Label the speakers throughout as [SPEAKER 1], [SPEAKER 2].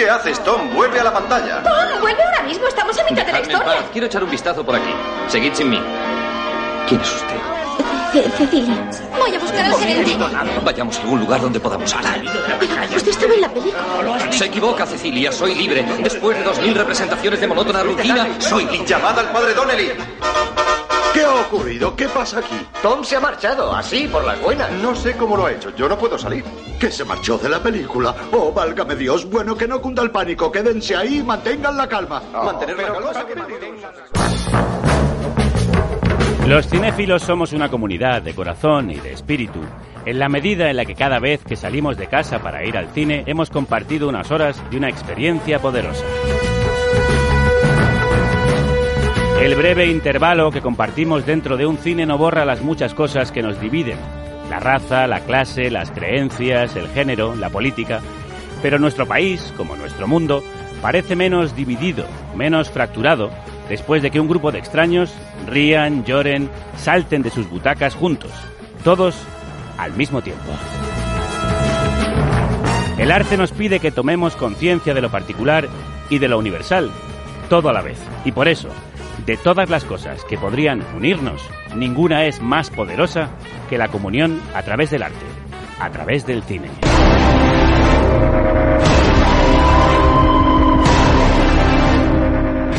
[SPEAKER 1] ¿Qué haces, Tom? Vuelve a la pantalla.
[SPEAKER 2] Tom, vuelve ahora mismo. Estamos en mitad de la
[SPEAKER 3] Dejadme en
[SPEAKER 2] historia.
[SPEAKER 3] paz. Quiero echar un vistazo por aquí. Seguid sin mí. ¿Quién es usted?
[SPEAKER 2] Ce- Cecilia, voy a buscar al gerente.
[SPEAKER 3] Vayamos a algún lugar donde podamos hablar.
[SPEAKER 2] Usted estaba en la película.
[SPEAKER 3] Se equivoca, Cecilia. Soy libre. Después de dos mil representaciones de monótona rutina, soy libre.
[SPEAKER 1] Llamad al padre Donnelly.
[SPEAKER 4] ¿Qué ha ocurrido? ¿Qué pasa aquí?
[SPEAKER 5] Tom se ha marchado, así, por las buenas.
[SPEAKER 1] No sé cómo lo ha hecho. Yo no puedo salir.
[SPEAKER 4] Que se marchó de la película. Oh, válgame Dios. Bueno, que no cunda el pánico. Quédense ahí y mantengan la calma.
[SPEAKER 1] Mantener la calma.
[SPEAKER 6] Los cinéfilos somos una comunidad de corazón y de espíritu, en la medida en la que cada vez que salimos de casa para ir al cine hemos compartido unas horas de una experiencia poderosa. El breve intervalo que compartimos dentro de un cine no borra las muchas cosas que nos dividen. La raza, la clase, las creencias, el género, la política. Pero nuestro país, como nuestro mundo, parece menos dividido, menos fracturado, después de que un grupo de extraños rían, lloren, salten de sus butacas juntos, todos al mismo tiempo. El arte nos pide que tomemos conciencia de lo particular y de lo universal, todo a la vez. Y por eso, de todas las cosas que podrían unirnos, ninguna es más poderosa que la comunión a través del arte, a través del cine.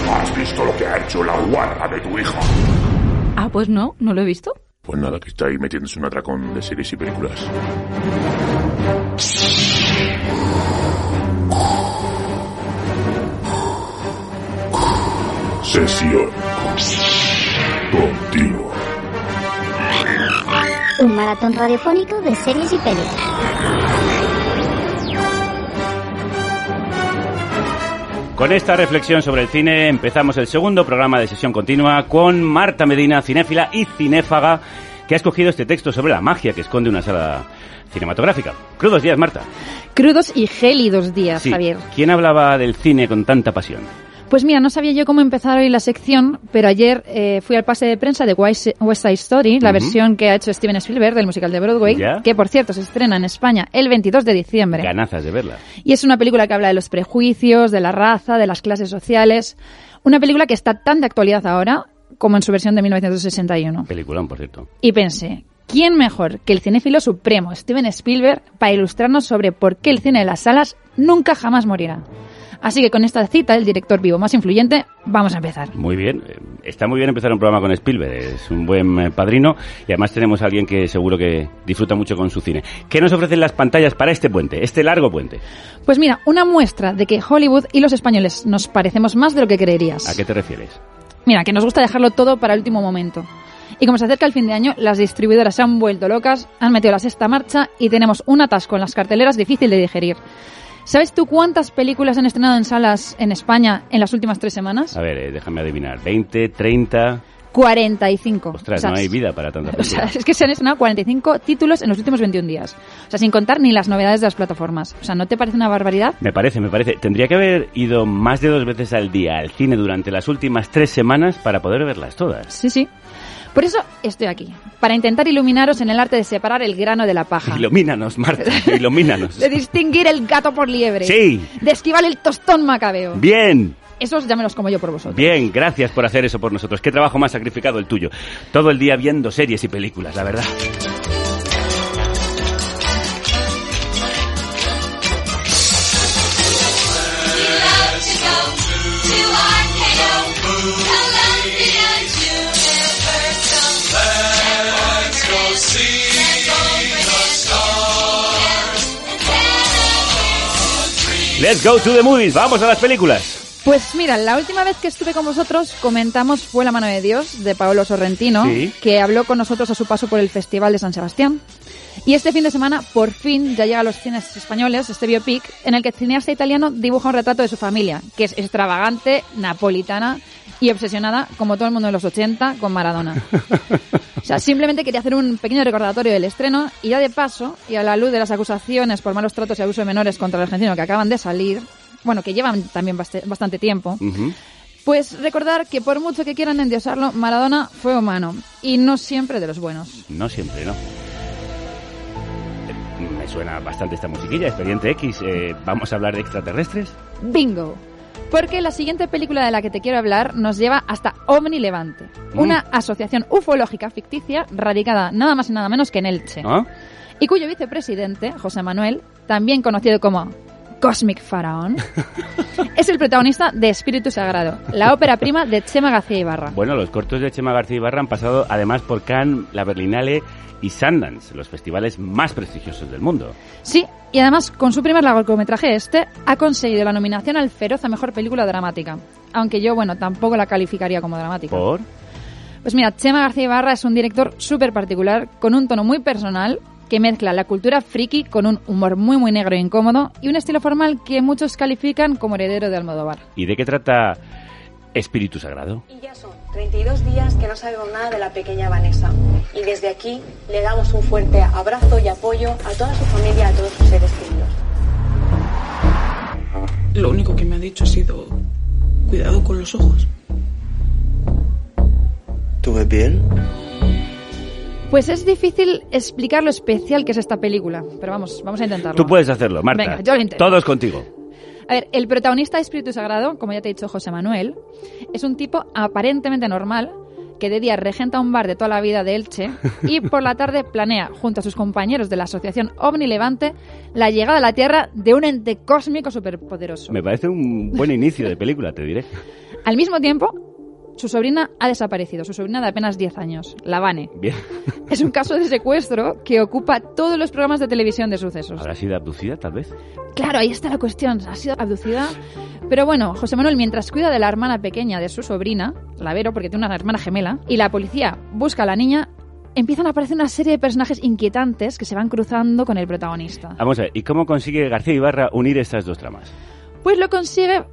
[SPEAKER 7] ¿Has visto lo que ha hecho la guarra de tu hija?
[SPEAKER 8] Ah, pues no, no lo he visto.
[SPEAKER 7] Pues nada, que está ahí metiéndose un atracón de series y películas. Sesión continua.
[SPEAKER 9] Un maratón radiofónico de series y pelis.
[SPEAKER 6] Con esta reflexión sobre el cine empezamos el segundo programa de sesión continua con Marta Medina, cinéfila y cinéfaga, que ha escogido este texto sobre la magia que esconde una sala cinematográfica. Crudos días, Marta.
[SPEAKER 8] Crudos y gélidos días,
[SPEAKER 6] Sí.
[SPEAKER 8] Javier.
[SPEAKER 6] ¿Quién hablaba del cine con tanta pasión?
[SPEAKER 8] Pues mira, no sabía yo cómo empezar hoy la sección, pero ayer eh, fui al pase de prensa de West Side Story, la versión que ha hecho Steven Spielberg del musical de Broadway,
[SPEAKER 6] Ya.
[SPEAKER 8] que por cierto se estrena en España el 22 de diciembre.
[SPEAKER 6] Ganazas de verla.
[SPEAKER 8] Y es una película que habla de los prejuicios, de la raza, de las clases sociales. Una película que está tan de actualidad ahora como en su versión de 1961.
[SPEAKER 6] Peliculón, por cierto.
[SPEAKER 8] Y pensé, ¿quién mejor que el cinéfilo supremo Steven Spielberg para ilustrarnos sobre por qué el cine de las salas nunca jamás morirá? Así que con esta cita del director vivo más influyente, vamos a empezar.
[SPEAKER 6] Muy bien. Eh, Está muy bien empezar un programa con Spielberg. Es un buen eh, padrino y además tenemos a alguien que seguro que disfruta mucho con su cine. ¿Qué nos ofrecen las pantallas para este puente, este largo puente?
[SPEAKER 8] Pues mira, una muestra de que Hollywood y los españoles nos parecemos más de lo que creerías.
[SPEAKER 6] ¿A qué te refieres?
[SPEAKER 8] Mira, que nos gusta dejarlo todo para el último momento. Y como se acerca el fin de año, las distribuidoras se han vuelto locas, han metido la sexta marcha y tenemos un atasco en las carteleras difícil de digerir. ¿Sabes tú cuántas películas han estrenado en salas en España en las últimas tres semanas?
[SPEAKER 6] A ver, eh, déjame adivinar. ¿20, 30?
[SPEAKER 8] 45.
[SPEAKER 6] Ostras,
[SPEAKER 8] O sea,
[SPEAKER 6] no hay vida para tanta
[SPEAKER 8] O sea, es que se han estrenado 45 títulos en los últimos 21 días. O sea, sin contar ni las novedades de las plataformas. O sea, ¿no te parece una barbaridad?
[SPEAKER 6] Me parece, me parece. Tendría que haber ido más de dos veces al día al cine durante las últimas tres semanas para poder verlas todas.
[SPEAKER 8] Sí, sí. Por eso estoy aquí, para intentar iluminaros en el arte de separar el grano de la paja.
[SPEAKER 6] Ilumínanos, Marta, ilumínanos.
[SPEAKER 8] De distinguir el gato por liebre.
[SPEAKER 6] Sí.
[SPEAKER 8] De esquivar el tostón macabeo.
[SPEAKER 6] Bien,
[SPEAKER 8] Esos ya me los como yo por vosotros.
[SPEAKER 6] bien, gracias por hacer eso por nosotros. Qué trabajo más sacrificado el tuyo. Todo el día viendo series y películas, la verdad. Let's go to the movies. Vamos a las películas.
[SPEAKER 8] Pues mira, la última vez que estuve con vosotros comentamos Fue la mano de Dios de Paolo Sorrentino,
[SPEAKER 6] Sí.
[SPEAKER 8] que habló con nosotros a su paso por el Festival de San Sebastián. Y este fin de semana, por fin, ya llega a los cines españoles este biopic en el que el cineasta italiano dibuja un retrato de su familia, que es extravagante, napolitana y obsesionada, como todo el mundo de los 80, con Maradona. O sea, simplemente quería hacer un pequeño recordatorio del estreno y ya de paso, y a la luz de las acusaciones por malos tratos y abuso de menores contra el argentino que acaban de salir, bueno, que llevan también bastante tiempo, pues recordar que por mucho que quieran endiosarlo, Maradona fue humano y no siempre de los buenos.
[SPEAKER 6] No siempre, ¿no? Suena bastante esta musiquilla, Expediente X. Eh, ¿Vamos a hablar de extraterrestres?
[SPEAKER 8] Bingo. Porque la siguiente película de la que te quiero hablar nos lleva hasta Omni Levante,
[SPEAKER 6] Mm.
[SPEAKER 8] una asociación ufológica ficticia radicada nada más y nada menos que en Elche,
[SPEAKER 6] ¿Ah?
[SPEAKER 8] y cuyo vicepresidente, José Manuel, también conocido como Cosmic Faraón, es el protagonista de Espíritu Sagrado, la ópera prima de Chema García Ibarra.
[SPEAKER 6] Bueno, los cortos de Chema García Ibarra han pasado además por Cannes, la Berlinale y Sundance, los festivales más prestigiosos del mundo.
[SPEAKER 8] Sí, y además con su primer largometraje este ha conseguido la nominación al Feroz a Mejor Película Dramática. Aunque yo, bueno, tampoco la calificaría como dramática.
[SPEAKER 6] ¿Por?
[SPEAKER 8] Pues mira, Chema García Ibarra es un director súper particular, con un tono muy personal, que mezcla la cultura friki con un humor muy muy negro e incómodo y un estilo formal que muchos califican como heredero de Almodóvar.
[SPEAKER 6] ¿Y de qué trata Espíritu Sagrado?
[SPEAKER 10] Y ya son 32 días que no sabemos nada de la pequeña Vanessa. Y desde aquí le damos un fuerte abrazo y apoyo a toda su familia, a todos sus seres queridos.
[SPEAKER 11] Lo único que me ha dicho ha sido cuidado con los ojos.
[SPEAKER 12] ¿Tú ves bien?
[SPEAKER 8] Pues es difícil explicar lo especial que es esta película, pero vamos, vamos a intentarlo.
[SPEAKER 6] Tú puedes hacerlo, Marta.
[SPEAKER 8] Venga, yo lo intento.
[SPEAKER 6] Todos contigo.
[SPEAKER 8] A ver, el protagonista de Espíritu Sagrado, como ya te he dicho José Manuel, es un tipo aparentemente normal que de día regenta un bar de toda la vida de Elche y por la tarde planea, junto a sus compañeros de la asociación OVNI Levante, la llegada a la Tierra de un ente cósmico superpoderoso.
[SPEAKER 6] Me parece un buen inicio de película, te diré.
[SPEAKER 8] Al mismo tiempo, su sobrina ha desaparecido, su sobrina de apenas 10 años, la Vane.
[SPEAKER 6] Bien.
[SPEAKER 8] Es un caso de secuestro que ocupa todos los programas de televisión de sucesos.
[SPEAKER 6] ¿Habrá sido abducida, tal vez?
[SPEAKER 8] Claro, ahí está la cuestión. Ha sido abducida. Pero bueno, José Manuel, mientras cuida de la hermana pequeña de su sobrina, la Vero, porque tiene una hermana gemela, y la policía busca a la niña, empiezan a aparecer una serie de personajes inquietantes que se van cruzando con el protagonista.
[SPEAKER 6] Vamos a ver, ¿y cómo consigue García Ibarra unir estas dos tramas?
[SPEAKER 8] Pues lo consigue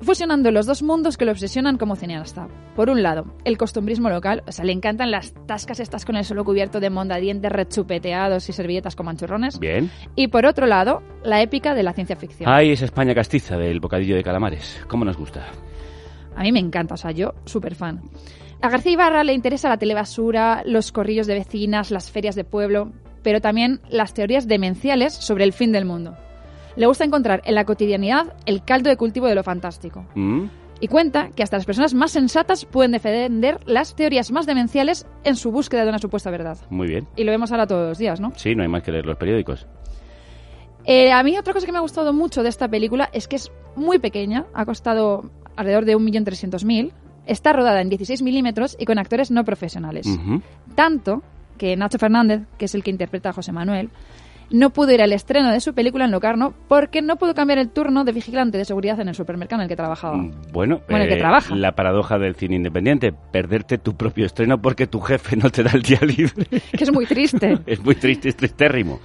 [SPEAKER 8] fusionando los dos mundos que lo obsesionan como cineasta. Por un lado, el costumbrismo local, o sea, le encantan las tascas estas con el suelo cubierto de mondadientes rechupeteados y servilletas con manchurrones.
[SPEAKER 6] Bien.
[SPEAKER 8] Y por otro lado, la épica de la ciencia ficción.
[SPEAKER 6] Ay, esa España castiza del bocadillo de calamares. ¿Cómo nos gusta?
[SPEAKER 8] A mí me encanta, o sea, yo súper fan. A García Ibarra le interesa la telebasura, los corrillos de vecinas, las ferias de pueblo, pero también las teorías demenciales sobre el fin del mundo. Le gusta encontrar en la cotidianidad el caldo de cultivo de lo fantástico.
[SPEAKER 6] ¿Mm?
[SPEAKER 8] Y cuenta que hasta las personas más sensatas pueden defender las teorías más demenciales en su búsqueda de una supuesta verdad.
[SPEAKER 6] Muy bien.
[SPEAKER 8] Y lo vemos ahora todos los días, ¿no?
[SPEAKER 6] Sí, no hay más que leer los periódicos.
[SPEAKER 8] Eh, a mí otra cosa que me ha gustado mucho de esta película es que es muy pequeña, ha costado alrededor de 1.300.000, está rodada en 16 milímetros y con actores no profesionales. Tanto que Nacho Fernández, que es el que interpreta a José Manuel, no pudo ir al estreno de su película en Locarno porque no pudo cambiar el turno de vigilante de seguridad en el supermercado en el que trabajaba.
[SPEAKER 6] Bueno,
[SPEAKER 8] Bueno, el que
[SPEAKER 6] eh,
[SPEAKER 8] trabaja.
[SPEAKER 6] la paradoja del cine independiente, perderte tu propio estreno porque tu jefe no te da el día libre.
[SPEAKER 8] Que es muy triste.
[SPEAKER 6] es muy triste, es tristérrimo.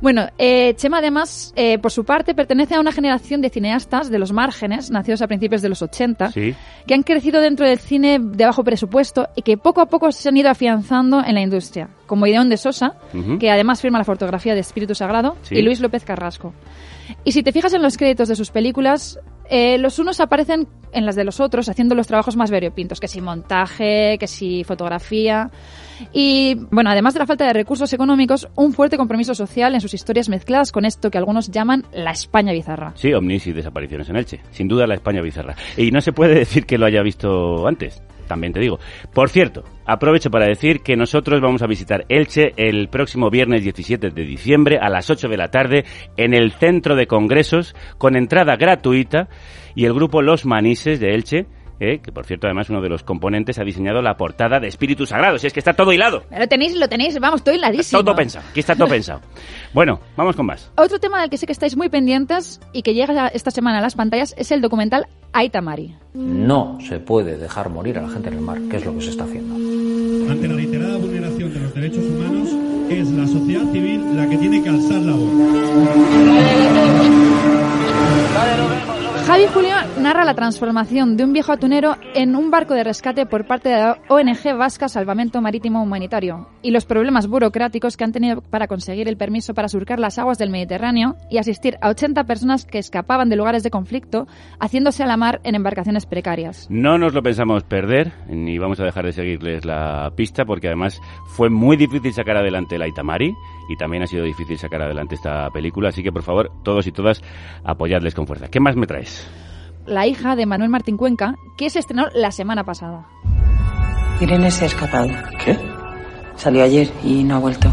[SPEAKER 8] Bueno, eh, Chema además, eh, por su parte, pertenece a una generación de cineastas de los márgenes, nacidos a principios de los 80,
[SPEAKER 6] Sí.
[SPEAKER 8] que han crecido dentro del cine de bajo presupuesto y que poco a poco se han ido afianzando en la industria, como Ideón de Sosa, que además firma la fotografía de Espíritu Sagrado,
[SPEAKER 6] Sí.
[SPEAKER 8] y Luis López Carrasco. Y si te fijas en los créditos de sus películas, eh, los unos aparecen en las de los otros haciendo los trabajos más variopintos, que si montaje, que si fotografía. Y bueno, además de la falta de recursos económicos, un fuerte compromiso social en sus historias mezcladas con esto que algunos llaman la España bizarra.
[SPEAKER 6] Sí, ovnis y desapariciones en Elche. Sin duda la España bizarra. Y no se puede decir que lo haya visto antes. También te digo. Por cierto, aprovecho para decir que nosotros vamos a visitar Elche el próximo viernes 17 de diciembre a las 8 de la tarde en el Centro de Congresos con entrada gratuita y el grupo Los Manises de Elche, eh, que por cierto además uno de los componentes ha diseñado la portada de Espíritu Sagrado. Si es que está todo hilado.
[SPEAKER 8] Lo tenéis, lo tenéis, vamos, estoy hiladísimo.
[SPEAKER 6] Todo pensado. Aquí está todo pensado. Bueno, vamos con más.
[SPEAKER 8] Otro tema del que sé que estáis muy pendientes y que llega esta semana a las pantallas es el documental Aitamari.
[SPEAKER 13] No se puede dejar morir a la gente en el mar, que es lo que se está haciendo.
[SPEAKER 14] Ante la reiterada vulneración de los derechos humanos, es la sociedad civil la que tiene que alzar la voz.
[SPEAKER 8] Javi Julio narra la transformación de un viejo atunero en un barco de rescate por parte de la ONG Vasca Salvamento Marítimo Humanitario y los problemas burocráticos que han tenido para conseguir el permiso para surcar las aguas del Mediterráneo y asistir a 80 personas que escapaban de lugares de conflicto haciéndose a la mar en embarcaciones precarias.
[SPEAKER 6] No nos lo pensamos perder, ni vamos a dejar de seguirles la pista, porque además fue muy difícil sacar adelante la Itamari y también ha sido difícil sacar adelante esta película, así que por favor, todos y todas, apoyadles con fuerza. ¿Qué más me traes?
[SPEAKER 8] La hija de Manuel Martín Cuenca, que se estrenó la semana pasada.
[SPEAKER 12] Irene se ha escapado.
[SPEAKER 15] ¿Qué?
[SPEAKER 12] Salió ayer y no ha vuelto.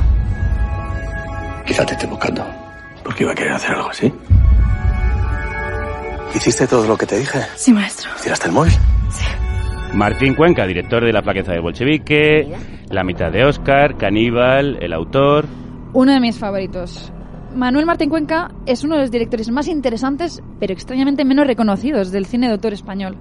[SPEAKER 15] Quizá te esté buscando. Porque iba a querer hacer algo así. ¿Hiciste todo lo que te dije?
[SPEAKER 11] Sí, maestro.
[SPEAKER 15] ¿Tiraste el móvil?
[SPEAKER 6] Martín Cuenca, director de La Flaqueza del Bolchevique, La mitad de Oscar, Caníbal, el autor.
[SPEAKER 8] Uno de mis favoritos. Manuel Martín Cuenca es uno de los directores más interesantes, pero extrañamente menos reconocidos del cine de autor español.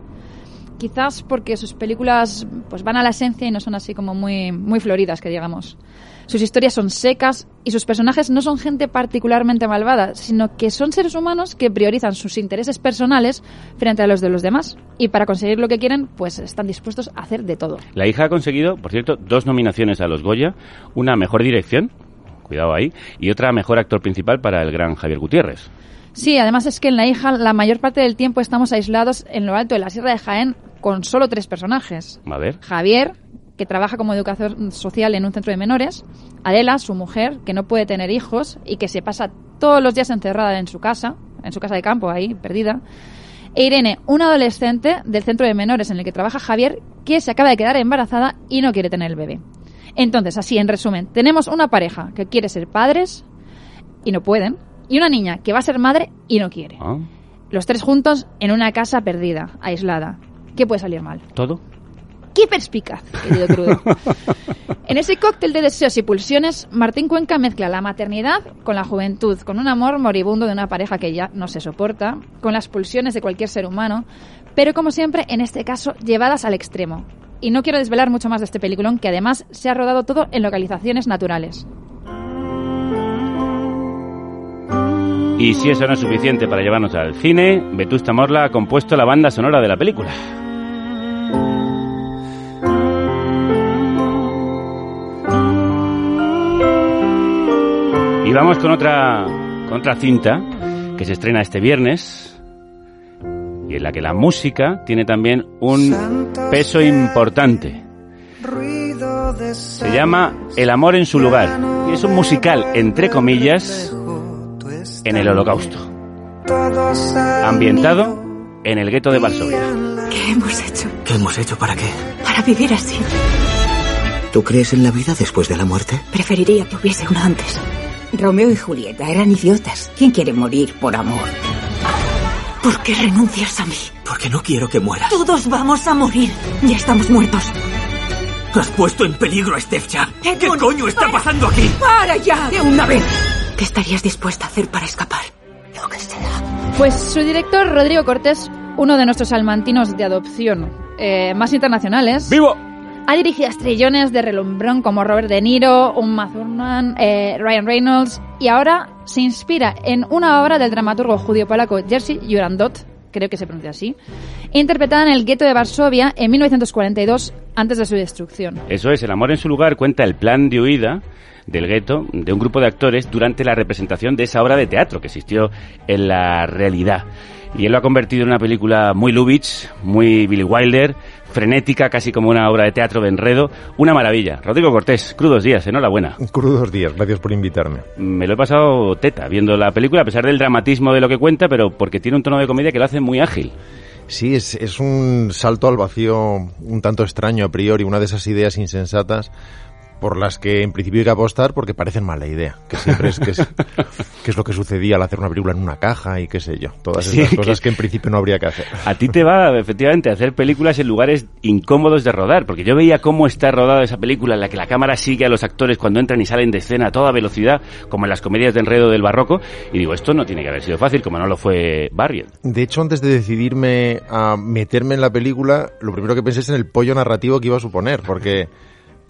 [SPEAKER 8] Quizás porque sus películas pues van a la esencia y no son así como muy, muy floridas, que digamos. Sus historias son secas y sus personajes no son gente particularmente malvada, sino que son seres humanos que priorizan sus intereses personales frente a los de los demás. Y para conseguir lo que quieren, pues están dispuestos a hacer de todo.
[SPEAKER 6] La hija ha conseguido, por cierto, dos nominaciones a los Goya, una mejor dirección, cuidado ahí, y otra mejor actor principal para el gran Javier Gutiérrez.
[SPEAKER 8] Sí, además es que en La hija la mayor parte del tiempo estamos aislados en lo alto de la Sierra de Jaén con solo tres personajes.
[SPEAKER 6] A ver.
[SPEAKER 8] Javier, que trabaja como educador social en un centro de menores, Adela, su mujer, que no puede tener hijos y que se pasa todos los días encerrada en su casa, en su casa de campo ahí, perdida, e Irene, una adolescente del centro de menores en el que trabaja Javier, que se acaba de quedar embarazada y no quiere tener el bebé. Entonces, así en resumen, tenemos una pareja que quiere ser padres y no pueden, y una niña que va a ser madre y no quiere.
[SPEAKER 6] Ah,
[SPEAKER 8] Los tres juntos en una casa perdida, aislada. ¿Qué puede salir mal?
[SPEAKER 6] ¿Todo?
[SPEAKER 8] ¡Qué perspicaz, querido crudo! en ese cóctel de deseos y pulsiones, Martín Cuenca mezcla la maternidad con la juventud, con un amor moribundo de una pareja que ya no se soporta, con las pulsiones de cualquier ser humano, pero como siempre, en este caso, llevadas al extremo. Y no quiero desvelar mucho más de este peliculón, que además se ha rodado todo en localizaciones naturales.
[SPEAKER 6] Y si eso no es suficiente para llevarnos al cine, Vetusta Morla ha compuesto la banda sonora de la película. Y vamos con otra, con otra cinta que se estrena este viernes y en la que la música tiene también un peso importante. Se llama El amor en su lugar y es un musical, entre comillas, en el holocausto. Ambientado en el gueto de Varsovia.
[SPEAKER 16] ¿Qué hemos hecho?
[SPEAKER 15] ¿Qué hemos hecho para qué?
[SPEAKER 16] Para vivir así.
[SPEAKER 15] ¿Tú crees en la vida después de la muerte?
[SPEAKER 16] Preferiría que hubiese una antes. Romeo y Julieta eran idiotas. ¿Quién quiere morir por amor? ¿Por qué renuncias a mí?
[SPEAKER 15] Porque no quiero que mueras.
[SPEAKER 16] Todos vamos a morir. Ya estamos muertos.
[SPEAKER 15] Has puesto en peligro a Stefcha. ¿Qué
[SPEAKER 16] Edmund,
[SPEAKER 15] coño está
[SPEAKER 16] para.
[SPEAKER 15] pasando aquí?
[SPEAKER 16] ¡Para ya! De una vez. ¿Qué estarías dispuesta a hacer para escapar? Lo que sea.
[SPEAKER 8] Pues su director, Rodrigo Cortés, uno de nuestros almantinos de adopción eh, más internacionales.
[SPEAKER 6] ¡Vivo!
[SPEAKER 8] Ha dirigido a estrellones de relumbrón como Robert De Niro, Uma Thurman, eh, Ryan Reynolds y ahora se inspira en una obra del dramaturgo judío-polaco Jerzy Jurandot, creo que se pronuncia así, interpretada en el gueto de Varsovia en 1942 antes de su destrucción.
[SPEAKER 6] Eso es, El amor en su lugar cuenta el plan de huida del gueto de un grupo de actores durante la representación de esa obra de teatro que existió en la realidad. Y él lo ha convertido en una película muy Lubitsch, muy Billy Wilder, frenética, casi como una obra de teatro de enredo. Una maravilla. Rodrigo Cortés, crudos días, enhorabuena.
[SPEAKER 17] Crudos días, gracias por invitarme.
[SPEAKER 6] Me lo he pasado teta viendo la película, a pesar del dramatismo de lo que cuenta, pero porque tiene un tono de comedia que lo hace muy ágil.
[SPEAKER 17] Sí, es, es un salto al vacío un tanto extraño a priori, una de esas ideas insensatas por las que en principio hay que apostar porque parecen mala idea, que siempre es que es, que es lo que sucedía al hacer una película en una caja y qué sé yo, todas esas cosas que en principio no habría que hacer.
[SPEAKER 6] A ti te va, efectivamente, a hacer películas en lugares incómodos de rodar, porque yo veía cómo está rodada esa película en la que la cámara sigue a los actores cuando entran y salen de escena a toda velocidad, como en las comedias de enredo del barroco, y digo, esto no tiene que haber sido fácil, como no lo fue Barriet.
[SPEAKER 17] De hecho, antes de decidirme a meterme en la película, lo primero que pensé es en el pollo narrativo que iba a suponer, porque,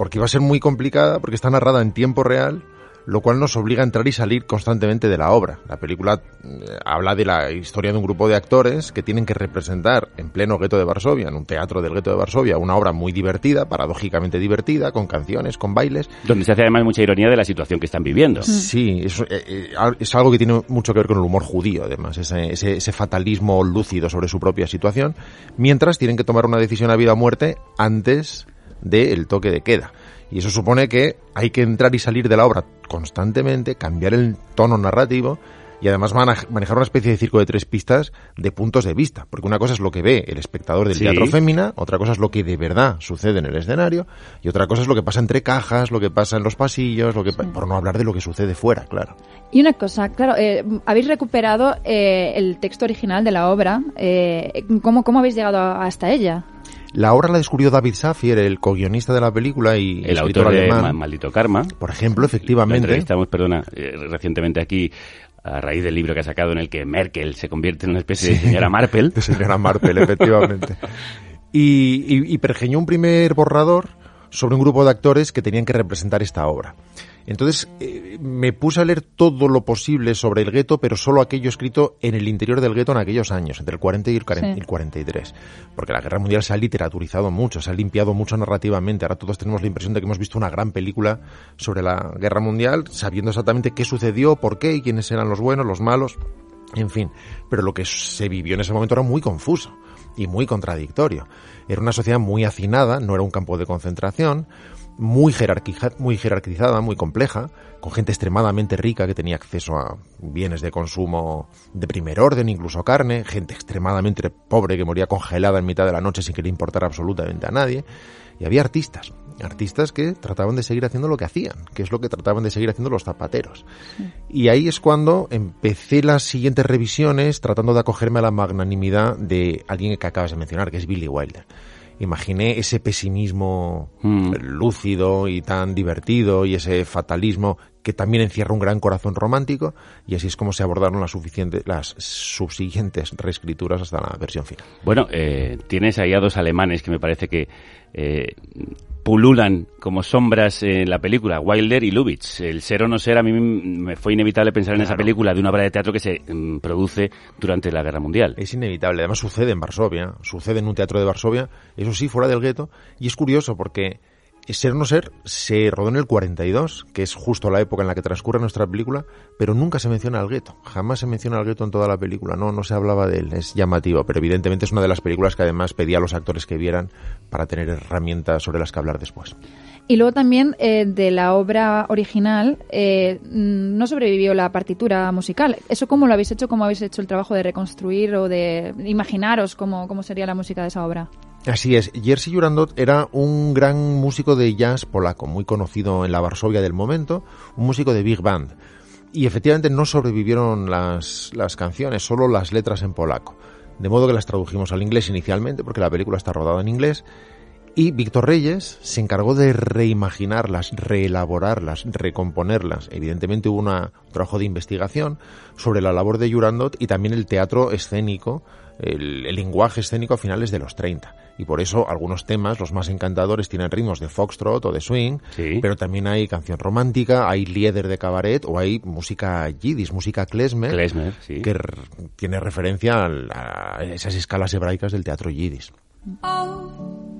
[SPEAKER 17] porque iba a ser muy complicada, porque está narrada en tiempo real, lo cual nos obliga a entrar y salir constantemente de la obra. La película eh, habla de la historia de un grupo de actores que tienen que representar en pleno gueto de Varsovia, en un teatro del gueto de Varsovia, una obra muy divertida, paradójicamente divertida, con canciones, con bailes.
[SPEAKER 6] Donde se hace además mucha ironía de la situación que están viviendo.
[SPEAKER 17] Sí, es, eh, eh, es algo que tiene mucho que ver con el humor judío, además, ese, ese, ese fatalismo lúcido sobre su propia situación, mientras tienen que tomar una decisión a vida o muerte antes del toque de queda. Y eso supone que hay que entrar y salir de la obra constantemente, cambiar el tono narrativo y además manejar una especie de circo de tres pistas de puntos de vista. Porque una cosa es lo que ve el espectador del
[SPEAKER 6] Sí.
[SPEAKER 17] teatro fémina, otra cosa es lo que de verdad sucede en el escenario y otra cosa es lo que pasa entre cajas, lo que pasa en los pasillos, lo que por no hablar de lo que sucede fuera, claro.
[SPEAKER 8] Y una cosa, claro, eh, habéis recuperado eh, el texto original de la obra. Eh, ¿cómo, ¿Cómo habéis llegado a- hasta ella?
[SPEAKER 17] La obra la descubrió David Safier, el co-guionista de la película y
[SPEAKER 6] El autor de
[SPEAKER 17] alemán.
[SPEAKER 6] Maldito Karma.
[SPEAKER 17] Por ejemplo,
[SPEAKER 6] Lo
[SPEAKER 17] efectivamente.
[SPEAKER 6] entrevistamos, perdona, eh, recientemente aquí a raíz del libro que ha sacado en el que Merkel se convierte en una especie de señora Marple.
[SPEAKER 17] De señora Marple, efectivamente. Y, y, y pergeñó un primer borrador sobre un grupo de actores que tenían que representar esta obra. Entonces eh, me puse a leer todo lo posible sobre el gueto, pero solo aquello escrito en el interior del gueto en aquellos años, entre el 40 y el, cuaren-
[SPEAKER 8] Sí.
[SPEAKER 17] el 43. Porque la guerra mundial se ha literaturizado mucho, se ha limpiado mucho narrativamente. Ahora todos tenemos la impresión de que hemos visto una gran película sobre la guerra mundial, sabiendo exactamente qué sucedió, por qué y quiénes eran los buenos, los malos. En fin, pero lo que se vivió en ese momento era muy confuso y muy contradictorio. Era una sociedad muy hacinada, no era un campo de concentración, muy, jerarquiza- muy jerarquizada, muy compleja, con gente extremadamente rica que tenía acceso a bienes de consumo de primer orden, incluso carne, gente extremadamente pobre que moría congelada en mitad de la noche sin que le importara absolutamente a nadie. Y había artistas, artistas que trataban de seguir haciendo lo que hacían, que es lo que trataban de seguir haciendo los zapateros. Y ahí es cuando empecé las siguientes revisiones tratando de acogerme a la magnanimidad de alguien que acabas de mencionar, que es Billy Wilder. Imaginé ese pesimismo lúcido y tan divertido y ese fatalismo que también encierra un gran corazón romántico y así es como se abordaron las, suficientes, las subsiguientes reescrituras hasta la versión final.
[SPEAKER 6] Bueno, eh, tienes ahí a dos alemanes que me parece que eh, pululan como sombras en la película, Wilder y Lubitsch. El ser o no ser, a mí me fue inevitable pensar en esa película de una obra de teatro que se mm, produce durante la Guerra Mundial.
[SPEAKER 17] Es inevitable, además sucede en Varsovia, sucede en un teatro de Varsovia, eso sí, fuera del gueto, y es curioso porque Ser o no ser se rodó en el 42, que es justo la época en la que transcurre nuestra película, pero nunca se menciona al gueto. Jamás se menciona al gueto en toda la película. No, no se hablaba de él. Es llamativo, pero evidentemente es una de las películas que además pedía a los actores que vieran para tener herramientas sobre las que hablar después.
[SPEAKER 8] Y luego también eh, de la obra original eh, no sobrevivió la partitura musical. ¿Eso cómo lo habéis hecho? ¿Cómo habéis hecho el trabajo de reconstruir o de imaginaros cómo, cómo sería la música de esa obra?
[SPEAKER 17] Así es, Jerzy Jurandot era un gran músico de jazz polaco, muy conocido en la Varsovia del momento, un músico de big band. Y efectivamente no sobrevivieron las, las canciones, solo las letras en polaco. De modo que las tradujimos al inglés inicialmente, porque la película está rodada en inglés. Y Víctor Reyes se encargó de reimaginarlas, reelaborarlas, recomponerlas. Evidentemente hubo una, un trabajo de investigación sobre la labor de Jurandot y también el teatro escénico, el, el lenguaje escénico a finales de los 30. Y por eso algunos temas, los más encantadores, tienen ritmos de foxtrot o de swing, pero también hay canción romántica, hay lieder de cabaret o hay música yiddish, música klezmer,
[SPEAKER 6] Klezmer, sí.
[SPEAKER 17] que tiene referencia al- a esas escalas hebraicas del teatro yiddish.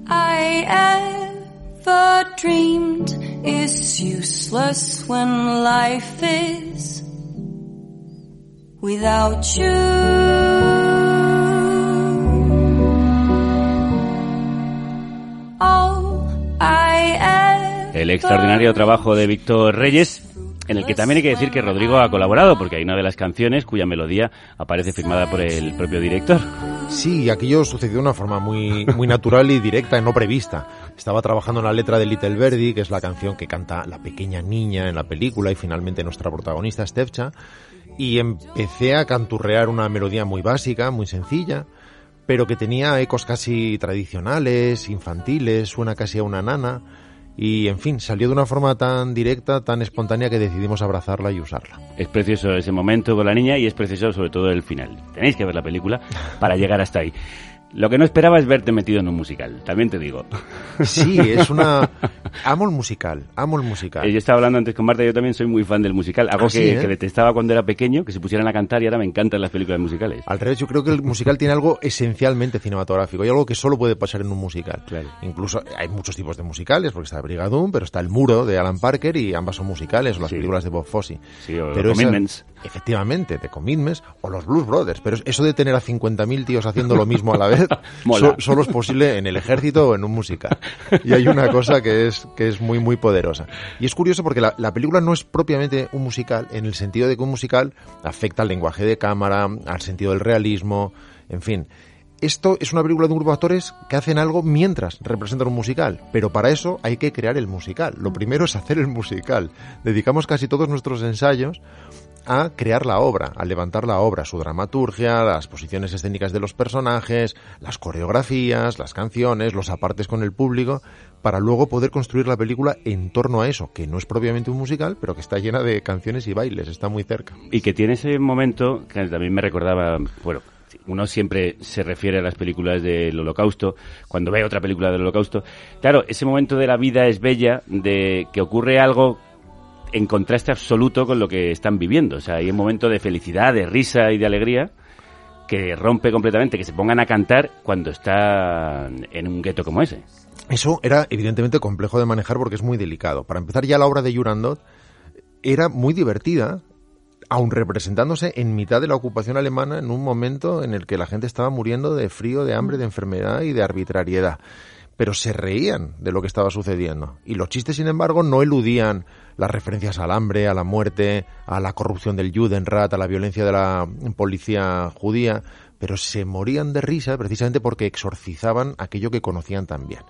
[SPEAKER 18] I ever dreamed is useless when life is without you.
[SPEAKER 6] El extraordinario trabajo de Víctor Reyes, en el que también hay que decir que Rodrigo ha colaborado, porque hay una de las canciones cuya melodía aparece firmada por el propio director.
[SPEAKER 17] Sí, aquello sucedió de una forma muy, muy natural y directa y no prevista. Estaba trabajando en la letra de Little Birdie, que es la canción que canta la pequeña niña en la película y finalmente nuestra protagonista, Stefcha, y empecé a canturrear una melodía muy básica, muy sencilla, pero que tenía ecos casi tradicionales, infantiles, suena casi a una nana, y en fin, salió de una forma tan directa, tan espontánea que decidimos abrazarla y usarla.
[SPEAKER 6] Es precioso ese momento con la niña y es precioso sobre todo el final. Tenéis que ver la película para llegar hasta ahí. Lo que no esperaba es verte metido en un musical, también te digo.
[SPEAKER 17] Sí, es una... Amo el musical, amo el musical.
[SPEAKER 6] Eh, Yo estaba hablando antes con Marta, yo también soy muy fan del musical. Algo
[SPEAKER 17] Ah, sí, ¿eh?
[SPEAKER 6] que detestaba cuando era pequeño, que se pusieran a cantar y ahora me encantan las películas musicales.
[SPEAKER 17] Al revés, yo creo que el musical tiene algo esencialmente cinematográfico. Hay algo que solo puede pasar en un musical. Incluso hay muchos tipos de musicales, porque está Brigadoon, pero está El Muro de Alan Parker y ambas son musicales, o las películas de Bob Fosse.
[SPEAKER 6] Sí, o
[SPEAKER 17] pero esa-
[SPEAKER 6] Commitments.
[SPEAKER 17] Efectivamente, de Commitments, o los Blues Brothers. Pero eso de tener a 50.000 tíos haciendo lo mismo a la vez, so- solo es posible en el ejército o en un musical. Y hay una cosa que es, que es muy, muy poderosa. Y es curioso porque la, la película no es propiamente un musical, en el sentido de que un musical afecta al lenguaje de cámara, al sentido del realismo, en fin. Esto es una película de un grupo de actores que hacen algo mientras representan un musical, pero para eso hay que crear el musical. Lo primero es hacer el musical. Dedicamos casi todos nuestros ensayos a crear la obra, a levantar la obra, su dramaturgia, las posiciones escénicas de los personajes, las coreografías, las canciones, los apartes con el público, para luego poder construir la película en torno a eso, que no es propiamente un musical, pero que está llena de canciones y bailes, está muy cerca.
[SPEAKER 6] Y que tiene ese momento que también me recordaba, bueno, uno siempre se refiere a las películas del holocausto, cuando ve otra película del holocausto. Claro, ese momento de la vida es bella, de que ocurre algo en contraste absoluto con lo que están viviendo. O sea, hay un momento de felicidad, de risa y de alegría que rompe completamente, que se pongan a cantar cuando están en un gueto como ese.
[SPEAKER 17] Eso era evidentemente complejo de manejar porque es muy delicado. Para empezar, ya la obra de Jurandot era muy divertida, aun representándose en mitad de la ocupación alemana en un momento en el que la gente estaba muriendo de frío, de hambre, de enfermedad y de arbitrariedad. Pero se reían de lo que estaba sucediendo. Y los chistes, sin embargo, no eludían las referencias al hambre, a la muerte, a la corrupción del Judenrat, a la violencia de la policía judía, pero se morían de risa precisamente porque exorcizaban aquello que conocían tan bien.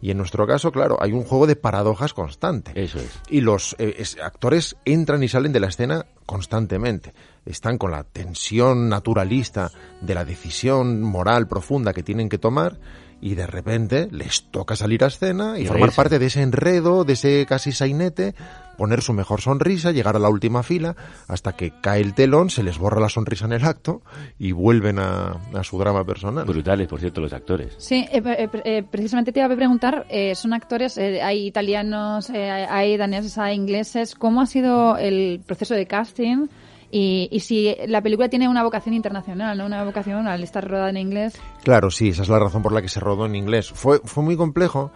[SPEAKER 17] Y en nuestro caso, claro, hay un juego de paradojas constante.
[SPEAKER 6] Eso es.
[SPEAKER 17] Y los eh, es- actores entran y salen de la escena constantemente. Están con la tensión naturalista de la decisión moral profunda que tienen que tomar y de repente les toca salir a escena y
[SPEAKER 6] Y
[SPEAKER 17] formar
[SPEAKER 6] reírse.
[SPEAKER 17] parte de ese enredo, de ese casi sainete, poner su mejor sonrisa, llegar a la última fila, hasta que cae el telón, se les borra la sonrisa en el acto y vuelven a, a su drama personal.
[SPEAKER 6] Brutales, por cierto, los actores.
[SPEAKER 8] Sí, eh, eh, eh, precisamente te iba a preguntar, eh, son actores, eh, hay italianos, eh, hay daneses, hay ingleses, ¿cómo ha sido el proceso de casting? Y, y si la película tiene una vocación internacional, ¿no? Una vocación al estar rodada en inglés.
[SPEAKER 17] Claro, sí, esa es la razón por la que se rodó en inglés. Fue, fue muy complejo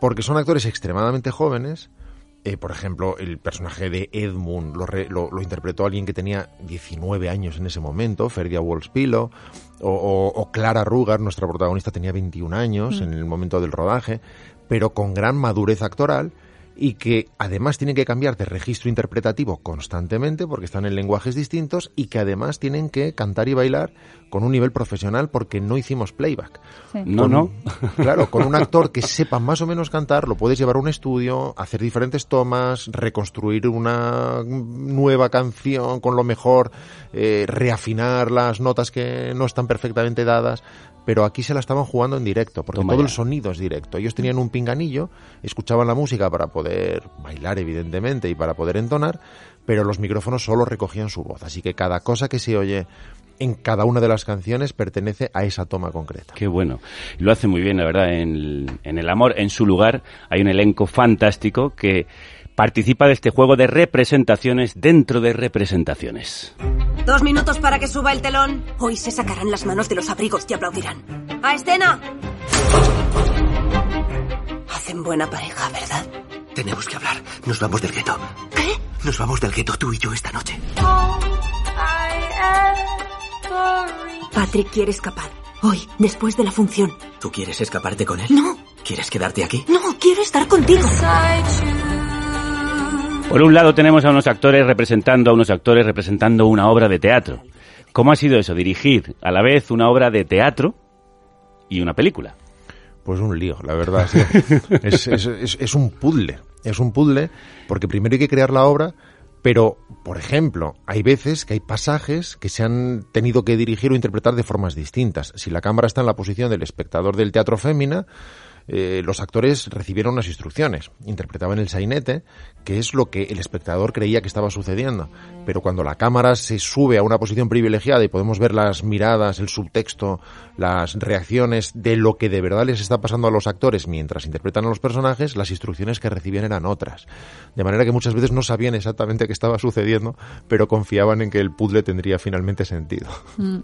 [SPEAKER 17] porque son actores extremadamente jóvenes. Eh, por ejemplo, el personaje de Edmund lo, re- lo, lo interpretó alguien que tenía 19 años en ese momento, Ferdia Wolfspilo, o, o- o Clara Rugar, nuestra protagonista, tenía 21 años
[SPEAKER 19] Mm.
[SPEAKER 17] en el momento del rodaje, pero con gran madurez actoral y que además tienen que cambiar de registro interpretativo constantemente porque están en lenguajes distintos y que además tienen que cantar y bailar con un nivel profesional porque no hicimos playback.
[SPEAKER 6] Sí. No,
[SPEAKER 17] Con-
[SPEAKER 6] no.
[SPEAKER 17] Claro, con un actor que sepa más o menos cantar, lo puedes llevar a un estudio, hacer diferentes tomas, reconstruir una nueva canción con lo mejor, eh, reafinar las notas que no están perfectamente dadas. Pero aquí se la estaban jugando en directo, porque
[SPEAKER 6] Toma
[SPEAKER 17] todo
[SPEAKER 6] ya.
[SPEAKER 17] el sonido es directo. Ellos tenían un pinganillo, escuchaban la música para poder bailar, evidentemente, y para poder entonar, pero los micrófonos solo recogían su voz. Así que cada cosa que se oye en cada una de las canciones pertenece a esa toma concreta.
[SPEAKER 6] Qué bueno. Lo hace muy bien, la verdad. En, en El Amor, en su lugar, hay un elenco fantástico que participa de este juego de representaciones dentro de representaciones.
[SPEAKER 19] Dos minutos para que suba el telón. Hoy se sacarán las manos de los abrigos y aplaudirán. ¡A escena! Hacen buena pareja, ¿verdad?
[SPEAKER 15] Tenemos que hablar. Nos vamos del gueto. ¿Qué? Nos vamos del gueto tú y yo esta noche.
[SPEAKER 19] Patrick quiere escapar. Hoy, después de la función.
[SPEAKER 15] ¿Tú quieres escaparte con él?
[SPEAKER 19] No.
[SPEAKER 15] ¿Quieres quedarte aquí?
[SPEAKER 19] No, quiero estar contigo.
[SPEAKER 6] Por un lado tenemos a unos actores representando a unos actores representando una obra de teatro. ¿Cómo ha sido eso? Dirigir a la vez una obra de teatro y una película.
[SPEAKER 17] Pues un lío, la verdad. sí. es, es- es- es un puzzle. Es un puzzle porque primero hay que crear la obra, pero, por ejemplo, hay veces que hay pasajes que se han tenido que dirigir o interpretar de formas distintas. Si la cámara está en la posición del espectador del teatro fémina, eh, los actores recibieron unas instrucciones, interpretaban el sainete, que es lo que el espectador creía que estaba sucediendo. Pero cuando la cámara se sube a una posición privilegiada y podemos ver las miradas, el subtexto, las reacciones de lo que de verdad les está pasando a los actores mientras interpretan a los personajes, las instrucciones que recibían eran otras. De manera que muchas veces no sabían exactamente qué estaba sucediendo, pero confiaban en que el puzzle tendría finalmente sentido.
[SPEAKER 8] Mm.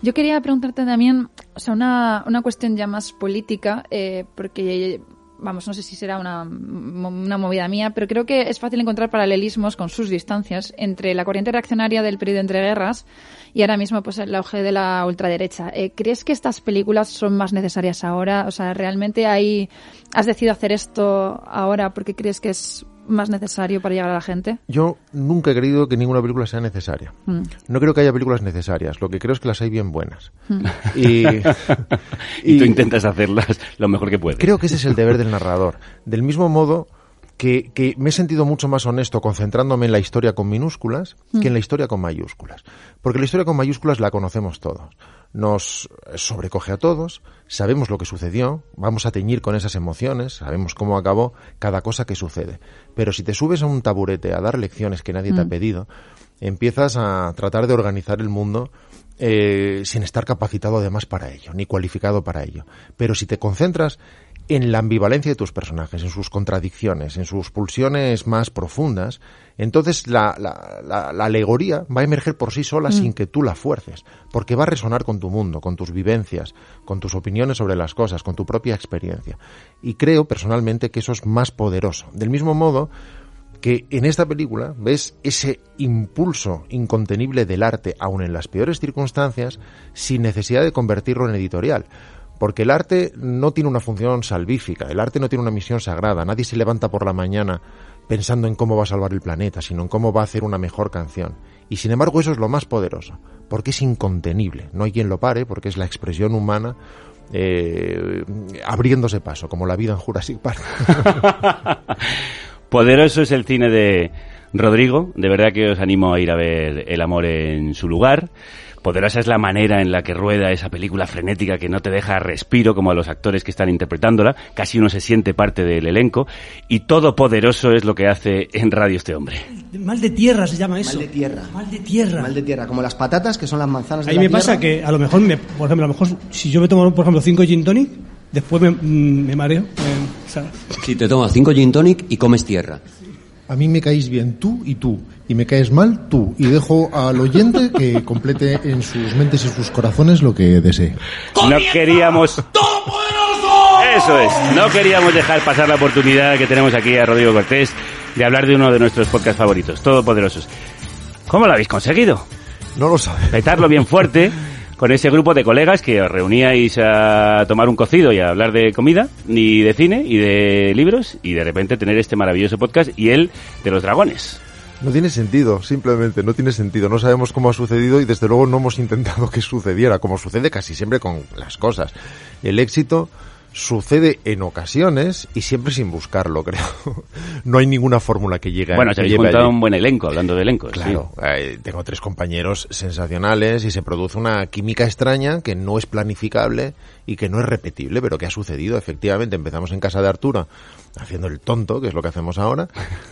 [SPEAKER 8] Yo quería preguntarte también, o sea, una, una cuestión ya más política, eh, porque vamos, no sé si será una, una movida mía, pero creo que es fácil encontrar paralelismos con sus distancias entre la corriente reaccionaria del periodo entre guerras y ahora mismo pues el auge de la ultraderecha. Eh, ¿Crees que estas películas son más necesarias ahora? O sea, ¿realmente hay, has decidido hacer esto ahora porque crees que es más necesario para llegar a la gente?
[SPEAKER 17] Yo nunca he creído que ninguna película sea necesaria.
[SPEAKER 8] Mm.
[SPEAKER 17] No creo que haya películas necesarias. Lo que creo es que las hay bien buenas.
[SPEAKER 8] Mm.
[SPEAKER 17] Y,
[SPEAKER 6] Y tú intentas hacerlas lo mejor que puedes.
[SPEAKER 17] Creo que ese es el deber del narrador. Del mismo modo que, que me he sentido mucho más honesto concentrándome en la historia con minúsculas
[SPEAKER 8] Mm.
[SPEAKER 17] que en la historia con mayúsculas. Porque la historia con mayúsculas la conocemos todos. Nos sobrecoge a todos, sabemos lo que sucedió, vamos a teñir con esas emociones, sabemos cómo acabó cada cosa que sucede. Pero si te subes a un taburete a dar lecciones que nadie te ha
[SPEAKER 8] Mm.
[SPEAKER 17] pedido, empiezas a tratar de organizar el mundo eh, sin estar capacitado además para ello, ni cualificado para ello. Pero si te concentras en la ambivalencia de tus personajes, en sus contradicciones, en sus pulsiones más profundas, entonces la, la- la- la alegoría va a emerger por sí sola
[SPEAKER 8] Mm.
[SPEAKER 17] sin que tú la fuerces, porque va a resonar con tu mundo, con tus vivencias, con tus opiniones sobre las cosas, con tu propia experiencia. Y creo personalmente que eso es más poderoso. Del mismo modo, que en esta película ves ese impulso incontenible del arte, aun en las peores circunstancias, sin necesidad de convertirlo en editorial. Porque el arte no tiene una función salvífica, el arte no tiene una misión sagrada, nadie se levanta por la mañana pensando en cómo va a salvar el planeta, sino en cómo va a hacer una mejor canción. Y sin embargo eso es lo más poderoso, porque es incontenible, no hay quien lo pare, porque es la expresión humana eh, abriéndose paso, como la vida en Jurassic Park.
[SPEAKER 6] Poderoso es el cine de Rodrigo. De verdad que os animo a ir a ver El amor en su lugar. Poderosa es la manera en la que rueda esa película frenética que no te deja respiro como a los actores que están interpretándola. Casi uno se siente parte del elenco. Y todo poderoso es lo que hace en radio este hombre.
[SPEAKER 20] Mal de tierra se llama eso.
[SPEAKER 21] Mal de tierra.
[SPEAKER 20] Mal de tierra.
[SPEAKER 21] Mal de tierra, como las patatas, que son las manzanas de
[SPEAKER 20] Ahí
[SPEAKER 21] la
[SPEAKER 20] me pasa que a lo mejor, me, por ejemplo, a lo mejor si yo me tomo, por ejemplo, cinco gin tonic, después me, me mareo. me-
[SPEAKER 22] Si te tomas cinco gin tonic y comes tierra.
[SPEAKER 23] A mí me caéis bien tú y tú, y me caes mal tú, y dejo al oyente que complete en sus mentes y sus corazones lo que desee.
[SPEAKER 6] No queríamos... Eso es, no queríamos dejar pasar la oportunidad que tenemos aquí a Rodrigo Cortés de hablar de uno de nuestros podcasts favoritos, Todopoderosos. ¿Cómo lo habéis conseguido?
[SPEAKER 17] No lo sabe.
[SPEAKER 6] Petarlo bien fuerte con ese grupo de colegas que os reuníais a tomar un cocido y a hablar de comida, y de cine, y de libros, y de repente tener este maravilloso podcast y el de los dragones.
[SPEAKER 17] No tiene sentido, simplemente no tiene sentido. No sabemos cómo ha sucedido y desde luego no hemos intentado que sucediera, como sucede casi siempre con las cosas. El éxito sucede en ocasiones y siempre sin buscarlo, creo. No hay ninguna fórmula que llegue
[SPEAKER 6] Bueno, se habéis un buen elenco, hablando de elencos. sí.
[SPEAKER 17] Claro, eh, tengo tres compañeros sensacionales y se produce una química extraña que no es planificable y que no es repetible, pero que ha sucedido. Efectivamente, empezamos en casa de Arturo haciendo el tonto, que es lo que hacemos ahora,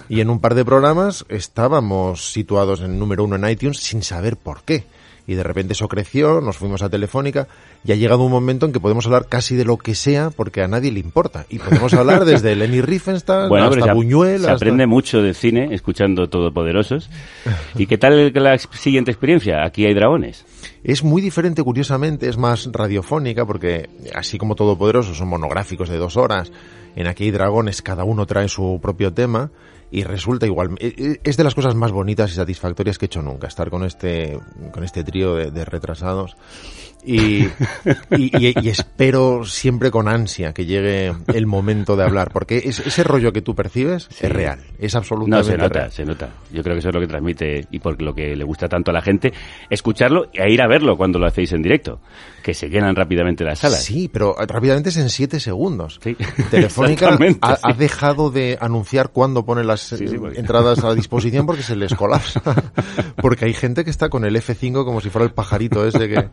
[SPEAKER 17] y en un par de programas estábamos situados en número uno en iTunes sin saber por qué. Y de repente eso creció, nos fuimos a Telefónica y ha llegado un momento en que podemos hablar casi de lo que sea porque a nadie le importa. Y podemos hablar desde Lenny Riefenstahl
[SPEAKER 6] Bueno,
[SPEAKER 17] hasta
[SPEAKER 6] se,
[SPEAKER 17] Buñuel.
[SPEAKER 6] se
[SPEAKER 17] hasta-
[SPEAKER 6] aprende mucho de cine escuchando Todopoderosos. ¿Y qué tal la siguiente experiencia? Aquí hay dragones.
[SPEAKER 17] Es muy diferente, curiosamente, es más radiofónica, porque así como Todopoderoso son monográficos de dos horas, en Aquí hay dragones, cada uno trae su propio tema, y resulta igual, e- e- es de las cosas más bonitas y satisfactorias que he hecho nunca, estar con este, con este trío de, de retrasados. Y, y- y- y espero siempre con ansia que llegue el momento de hablar, porque es- ese rollo que tú percibes es real, es
[SPEAKER 6] No,
[SPEAKER 17] absolutamente
[SPEAKER 6] se nota,
[SPEAKER 17] real.
[SPEAKER 6] se nota. Yo creo que eso es lo que transmite y por lo que le gusta tanto a la gente, escucharlo e ir a verlo cuando lo hacéis en directo, que se llenan rápidamente las salas.
[SPEAKER 17] Sí, pero rápidamente es en siete segundos. Telefónica ha, dejado de anunciar cuándo pone las eh,
[SPEAKER 6] porque-
[SPEAKER 17] entradas a disposición porque se les colapsa. porque hay gente que está con el F5 como si fuera el pajarito ese que,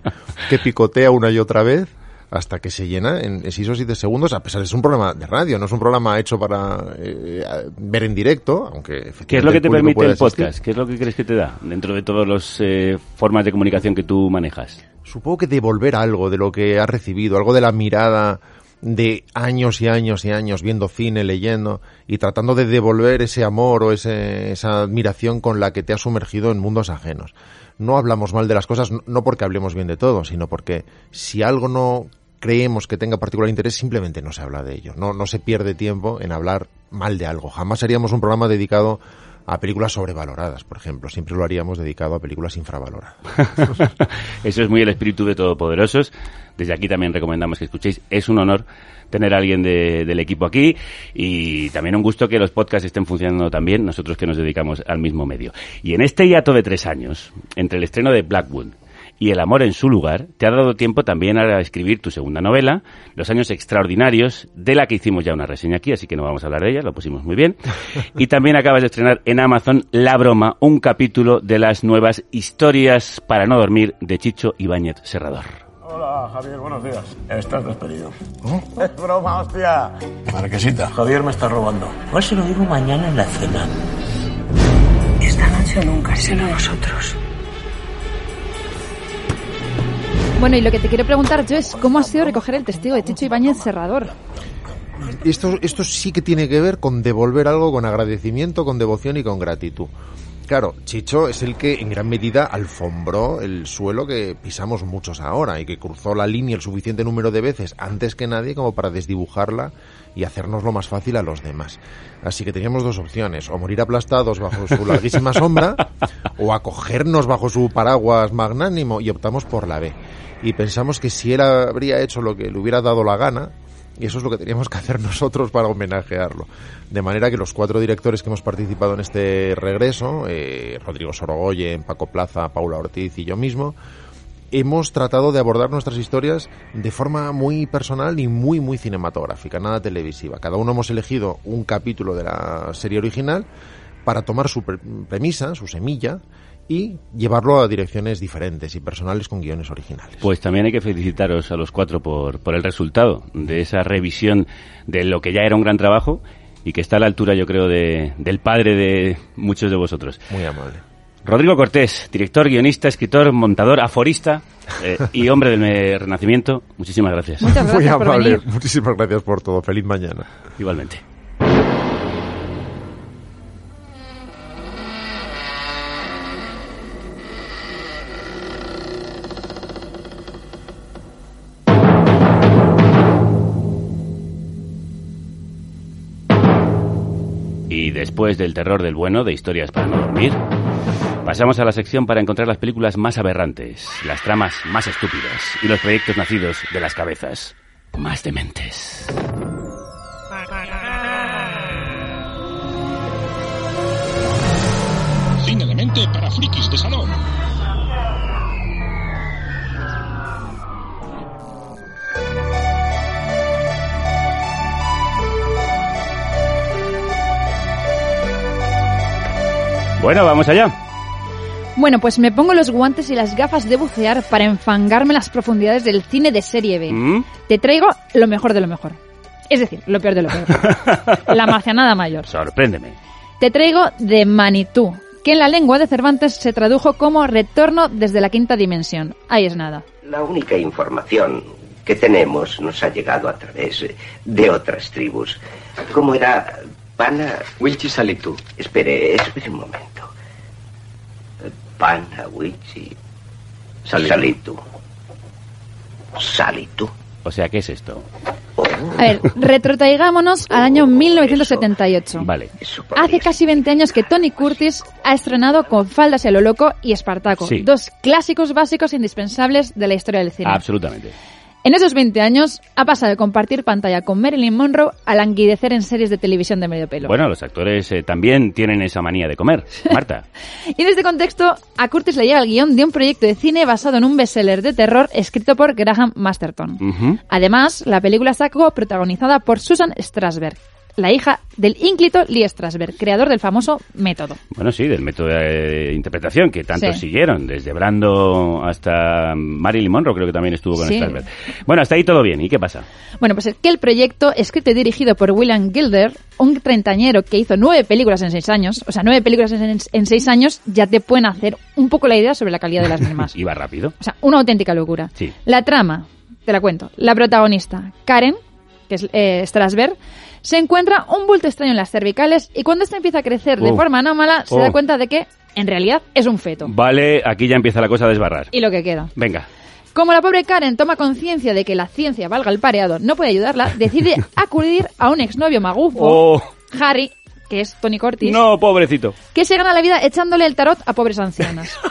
[SPEAKER 17] que picotea una y otra vez hasta que se llena en 6 o 7 segundos, a pesar de ser un programa de radio, no es un programa hecho para eh, ver en directo, aunque efectivamente
[SPEAKER 6] ¿Qué es lo que te permite el podcast?
[SPEAKER 17] asistir.
[SPEAKER 6] ¿Qué es lo que crees que te da dentro de todas las eh, formas de comunicación que tú manejas?
[SPEAKER 17] Supongo que devolver algo de lo que has recibido, algo de la mirada de años y años y años viendo cine, leyendo y tratando de devolver ese amor o ese- esa admiración con la que te has sumergido en mundos ajenos. No hablamos mal de las cosas, no porque hablemos bien de todo, sino porque si algo no creemos que tenga particular interés, simplemente no se habla de ello. No, no se pierde tiempo en hablar mal de algo. Jamás haríamos un programa dedicado a películas sobrevaloradas, por ejemplo. Siempre lo haríamos dedicado a películas infravaloradas.
[SPEAKER 6] Eso es muy el espíritu de Todopoderosos. Desde aquí también recomendamos que escuchéis. Es un honor tener a alguien de- del equipo aquí y también un gusto que los podcasts estén funcionando también, nosotros que nos dedicamos al mismo medio. Y en este hiato de tres años, entre el estreno de Blackwood y El amor en su lugar, te ha dado tiempo también a escribir tu segunda novela, Los años extraordinarios, de la que hicimos ya una reseña aquí, así que no vamos a hablar de ella, lo pusimos muy bien. Y también acabas de estrenar en Amazon La broma, un capítulo de las nuevas historias para no dormir de Chicho Ibáñez Serrador.
[SPEAKER 15] Hola, Javier, buenos días. Estás despedido. Es broma, hostia. Marquesita, Javier me está robando.
[SPEAKER 12] Igual se lo digo mañana en la cena.
[SPEAKER 11] Esta noche o nunca, solo nosotros.
[SPEAKER 8] Bueno, y lo que te quiero preguntar yo es cómo ha sido recoger el testigo de Chicho Ibáñez Serrador.
[SPEAKER 17] Esto, esto sí que tiene que ver con devolver algo con agradecimiento, con devoción y con gratitud. Claro, Chicho es el que en gran medida alfombró el suelo que pisamos muchos ahora y que cruzó la línea el suficiente número de veces antes que nadie como para desdibujarla y hacernos más fácil a los demás. Así que teníamos dos opciones, o morir aplastados bajo su larguísima sombra o acogernos bajo su paraguas magnánimo y optamos por la B. Y pensamos que si él habría hecho lo que le hubiera dado la gana, y eso es lo que teníamos que hacer nosotros para homenajearlo. De manera que los cuatro directores que hemos participado en este regreso, eh, Rodrigo Sorogoyen, Paco Plaza, Paula Ortiz y yo mismo, hemos tratado de abordar nuestras historias de forma muy personal y muy, muy cinematográfica, nada televisiva. Cada uno hemos elegido un capítulo de la serie original para tomar su pre- premisa, su semilla, y llevarlo a direcciones diferentes y personales con guiones originales.
[SPEAKER 6] Pues también hay que felicitaros a los cuatro por, por el resultado de esa revisión de lo que ya era un gran trabajo y que está a la altura, yo creo, de, del padre de muchos de vosotros.
[SPEAKER 17] Muy amable.
[SPEAKER 6] Rodrigo Cortés, director, guionista, escritor, montador, aforista eh, y hombre del Renacimiento, muchísimas gracias.
[SPEAKER 17] Muy amable. Muchísimas gracias por todo. Feliz mañana.
[SPEAKER 6] Igualmente. Después del terror del bueno de historias para no dormir, pasamos a la sección para encontrar las películas más aberrantes, las tramas más estúpidas y los proyectos nacidos de las cabezas más dementes.
[SPEAKER 24] Cine de mente para frikis de salón.
[SPEAKER 6] Bueno, vamos allá.
[SPEAKER 8] Bueno, pues me pongo los guantes y las gafas de bucear para enfangarme en las profundidades del cine de serie B.
[SPEAKER 6] ¿Mm?
[SPEAKER 8] Te traigo lo mejor de lo mejor. Es decir, lo peor de lo peor. la marcianada mayor.
[SPEAKER 6] Sorpréndeme.
[SPEAKER 8] Te traigo de Manitou, que en la lengua de Cervantes se tradujo como retorno desde la quinta dimensión. Ahí es nada.
[SPEAKER 25] La única información que tenemos nos ha llegado a través de otras tribus. ¿Cómo era Pana? Wilchi Salitu. Espere, espere un momento. Pana, Wilchi Salitu. Salitu.
[SPEAKER 6] O sea, ¿qué es esto?
[SPEAKER 8] A ver, retrotraigámonos al año 1978.
[SPEAKER 6] Vale.
[SPEAKER 8] Hace casi 20 años que Tony Curtis ha estrenado con Faldas y a lo loco y Espartaco,
[SPEAKER 6] Sí.
[SPEAKER 8] dos clásicos básicos indispensables de la historia del cine.
[SPEAKER 6] Absolutamente.
[SPEAKER 8] En esos 20 años ha pasado de compartir pantalla con Marilyn Monroe a languidecer en series de televisión de medio pelo.
[SPEAKER 6] Bueno, los actores eh, también tienen esa manía de comer. Marta.
[SPEAKER 8] Y en este contexto, a Curtis le llega el guion de un proyecto de cine basado en un bestseller de terror escrito por Graham Masterton. Además, la película está protagonizada por Susan Strasberg. La hija del ínclito Lee Strasberg, creador del famoso método.
[SPEAKER 6] Bueno, sí, del método de interpretación que tanto
[SPEAKER 8] Sí.
[SPEAKER 6] siguieron, desde Brando hasta Marilyn Monroe, creo que también estuvo con
[SPEAKER 8] Sí.
[SPEAKER 6] Strasberg. Bueno, hasta ahí todo bien. ¿Y qué pasa?
[SPEAKER 8] Bueno, pues es que el proyecto, escrito y dirigido por William Gilder, un treintañero que hizo nueve películas en seis años, o sea, nueve películas en, en seis años, ya te pueden hacer un poco la idea sobre la calidad de las mismas.
[SPEAKER 6] Iba rápido.
[SPEAKER 8] O sea, una auténtica locura.
[SPEAKER 6] Sí.
[SPEAKER 8] La trama, te la cuento. La protagonista, Karen, que es eh, Strasberg, se encuentra un bulto extraño en las cervicales y cuando este empieza a crecer de
[SPEAKER 6] Oh.
[SPEAKER 8] forma anómala, se
[SPEAKER 6] Oh.
[SPEAKER 8] da cuenta de que, en realidad, es un feto.
[SPEAKER 6] Vale, aquí ya empieza la cosa a desbarrar.
[SPEAKER 8] Y lo que queda.
[SPEAKER 6] Venga.
[SPEAKER 8] Como la pobre Karen toma conciencia de que la ciencia, valga el pareado, no puede ayudarla, decide acudir a un exnovio magufo,
[SPEAKER 6] Oh,
[SPEAKER 8] Harry, que es Tony Curtis,
[SPEAKER 6] no, pobrecito.
[SPEAKER 8] que se gana la vida echándole el tarot a pobres ancianas.